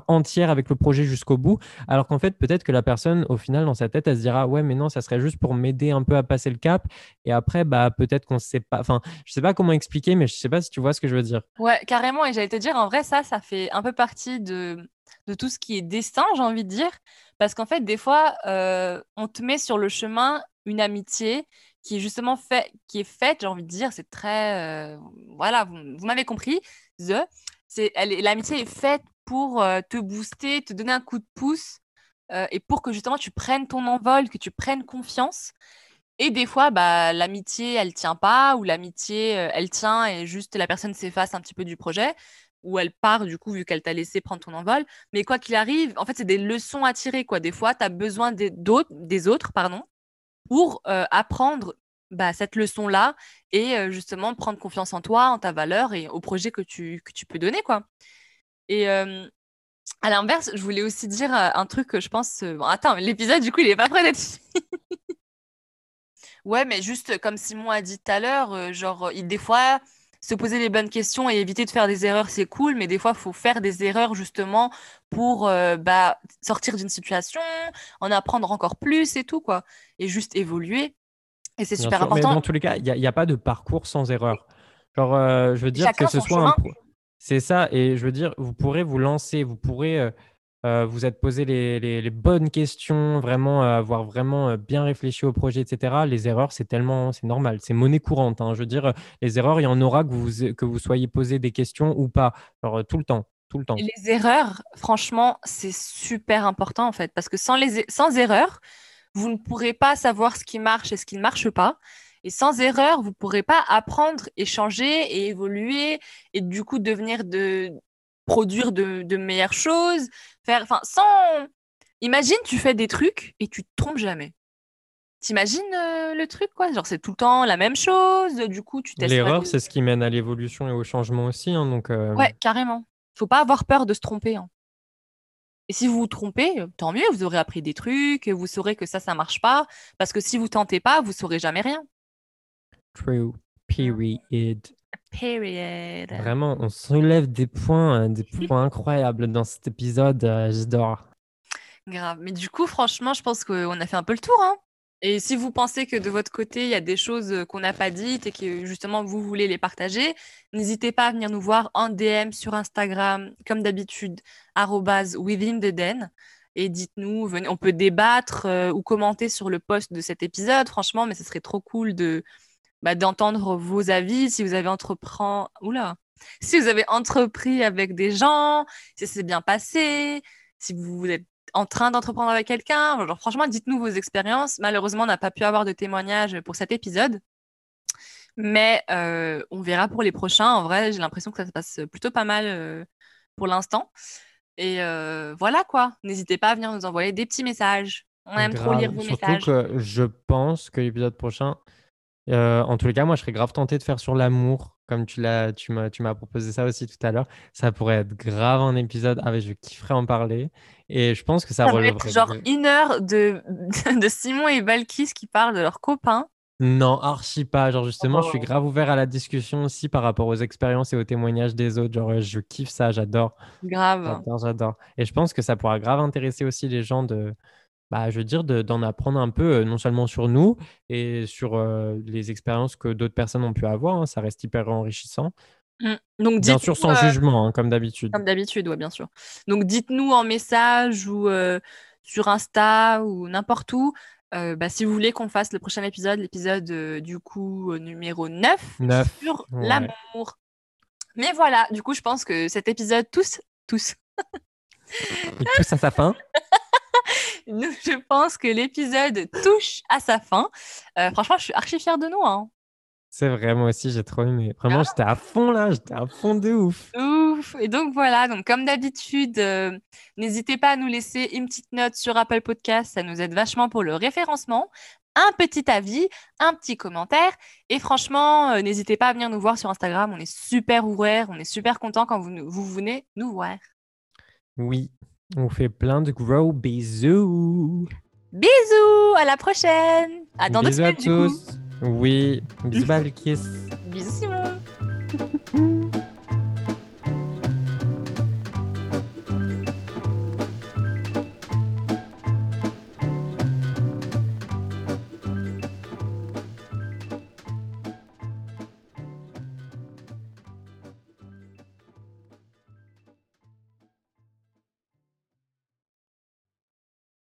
B: entière avec le projet jusqu'au bout, alors qu'en fait, peut-être que la personne, au final, dans sa tête, elle se dira Ouais, mais non, ça serait juste pour m'aider un peu à passer le cap. Et après, bah, peut-être qu'on sait pas. Enfin, je sais pas comment expliquer, mais je sais pas si tu vois ce que je veux dire.
C: Ouais, carrément. Et j'allais te dire, en vrai, ça, ça fait un peu partie de, de tout ce qui est destin, j'ai envie de dire. Parce qu'en fait, des fois, euh, on te met sur le chemin une amitié qui est justement fait, qui est faite, j'ai envie de dire, c'est très. Euh, voilà, vous, vous m'avez compris. The, l'amitié est faite pour euh, te booster, te donner un coup de pouce euh, et pour que justement tu prennes ton envol, que tu prennes confiance. Et des fois, bah, l'amitié, elle tient pas, ou l'amitié, euh, elle tient et juste la personne s'efface un petit peu du projet, ou elle part du coup vu qu'elle t'a laissé prendre ton envol. Mais quoi qu'il arrive, en fait, c'est des leçons à tirer. Quoi. Des fois, tu as besoin des, des autres pardon, pour apprendre bah, cette leçon-là et justement prendre confiance en toi, en ta valeur et au projet que tu, que tu peux donner. quoi. Et à l'inverse, je voulais aussi dire un truc que je pense. Bon, attends, l'épisode, du coup, il est pas prêt d'être ouais, mais juste comme Simon a dit tout à l'heure, genre, il, des fois, se poser les bonnes questions et éviter de faire des erreurs, c'est cool, mais des fois, il faut faire des erreurs justement pour bah, sortir d'une situation, en apprendre encore plus et tout, quoi. Et juste évoluer. Et c'est super important.
B: Mais dans tous les cas, il n'y a, a, pas de parcours sans erreur. Genre, je veux dire que ce soit un. C'est ça, et je veux dire, vous pourrez vous lancer, vous pourrez euh, euh, vous être posé les, bonnes questions, vraiment euh, avoir vraiment bien réfléchi au projet, etc. Les erreurs, c'est tellement, c'est normal, c'est monnaie courante. Hein. Je veux dire, les erreurs, il y en aura que vous, que vous soyez posé des questions ou pas, genre tout le temps. Tout le temps.
C: les erreurs, franchement, c'est super important en fait, parce que sans, les, sans erreurs, vous ne pourrez pas savoir ce qui marche et ce qui ne marche pas. Et sans erreur, vous ne pourrez pas apprendre, échanger et évoluer et du coup devenir de produire de, meilleures choses, faire enfin sans Imagine tu fais des trucs et tu te trompes jamais. T'imagines euh, le truc quoi? Genre c'est tout le temps la même chose, du coup tu
B: testes L'erreur, c'est ce qui mène à l'évolution et au changement aussi hein, donc euh
C: Ouais, carrément. Faut pas avoir peur de se tromper hein. Et si vous vous trompez, tant mieux, vous aurez appris des trucs, vous saurez que ça, ça marche pas. Parce que si vous tentez pas, vous saurez jamais rien.
B: True. Period.
C: Period.
B: Vraiment, on soulève des points, euh, des points incroyables dans cet épisode. euh, J'adore.
C: Grave. Mais du coup, franchement, je pense qu'on a fait un peu le tour. Hein. Et si vous pensez que de votre côté, il y a des choses euh, qu'on n'a pas dites et que justement vous voulez les partager, n'hésitez pas à venir nous voir en DM sur Instagram, comme d'habitude, within. Et dites-nous, on peut débattre euh, ou commenter sur le post de cet épisode, franchement, mais ce serait trop cool de bah, d'entendre vos avis si vous avez. Oula. Si vous avez entrepris avec des gens, si c'est bien passé, si vous êtes en train d'entreprendre avec quelqu'un. Genre, franchement, dites-nous vos expériences. Malheureusement, on n'a pas pu avoir de témoignages pour cet épisode. Mais euh, on verra pour les prochains. En vrai, j'ai l'impression que ça se passe plutôt pas mal euh, pour l'instant. Et euh, voilà quoi. N'hésitez pas à venir nous envoyer des petits messages. On aime trop lire vos
B: Surtout
C: messages.
B: que je pense que l'épisode prochain, euh, en tous les cas, moi, je serais grave tenté de faire sur l'amour, comme tu l'as, tu m'as, proposé ça aussi tout à l'heure. Ça pourrait être grave un épisode. Ah, mais je kifferais en parler. Et je pense que ça,
C: Ça
B: relèverait
C: être genre
B: de-
C: une heure de, de Simon et Balkis qui parlent de leurs copains.
B: Non, archi pas. Genre, justement, je suis
C: Oh.
B: grave ouvert à la discussion aussi par rapport aux expériences et aux témoignages des autres. Genre, je kiffe ça, j'adore.
C: Grave.
B: J'adore, j'adore. Et je pense que ça pourra grave intéresser aussi les gens de, bah, je veux dire, de- d'en apprendre un peu, euh, non seulement sur nous et sur euh, les expériences que d'autres personnes ont pu avoir. hein. Ça reste hyper enrichissant.
C: Mm. Donc,
B: Bien sûr, sans
C: euh,
B: jugement, hein, comme d'habitude.
C: Comme d'habitude, ouais, bien sûr. Donc, dites-nous en message ou sur Insta ou n'importe où bah, si vous voulez qu'on fasse le prochain épisode, l'épisode du coup numéro 9
B: Neuf,
C: sur
B: ouais.
C: l'amour. Mais voilà, du coup, je pense que cet épisode, tous, tous,
B: Et tout ça, sa fin.
C: nous, je pense que l'épisode touche à sa fin. Euh, franchement, je suis archi fière de nous. Hein.
B: C'est vrai, moi aussi, j'ai trop aimé. Vraiment, j'étais à fond là, j'étais à fond de ouf.
C: Ouf. Et donc voilà, donc comme d'habitude, euh, n'hésitez pas à nous laisser une petite note sur Apple Podcast, ça nous aide vachement pour le référencement. Un petit avis, un petit commentaire. Et franchement, euh, n'hésitez pas à venir nous voir sur Instagram. On est super ouvert, on est super content quand vous, nous- vous venez nous voir.
B: Oui, on fait plein de gros bisous.
C: Bisous, à la prochaine. À dans deux
B: bisous à
C: semaines, du coup.
B: tous. Oui, bisous Balkis.
C: Bisous Simon.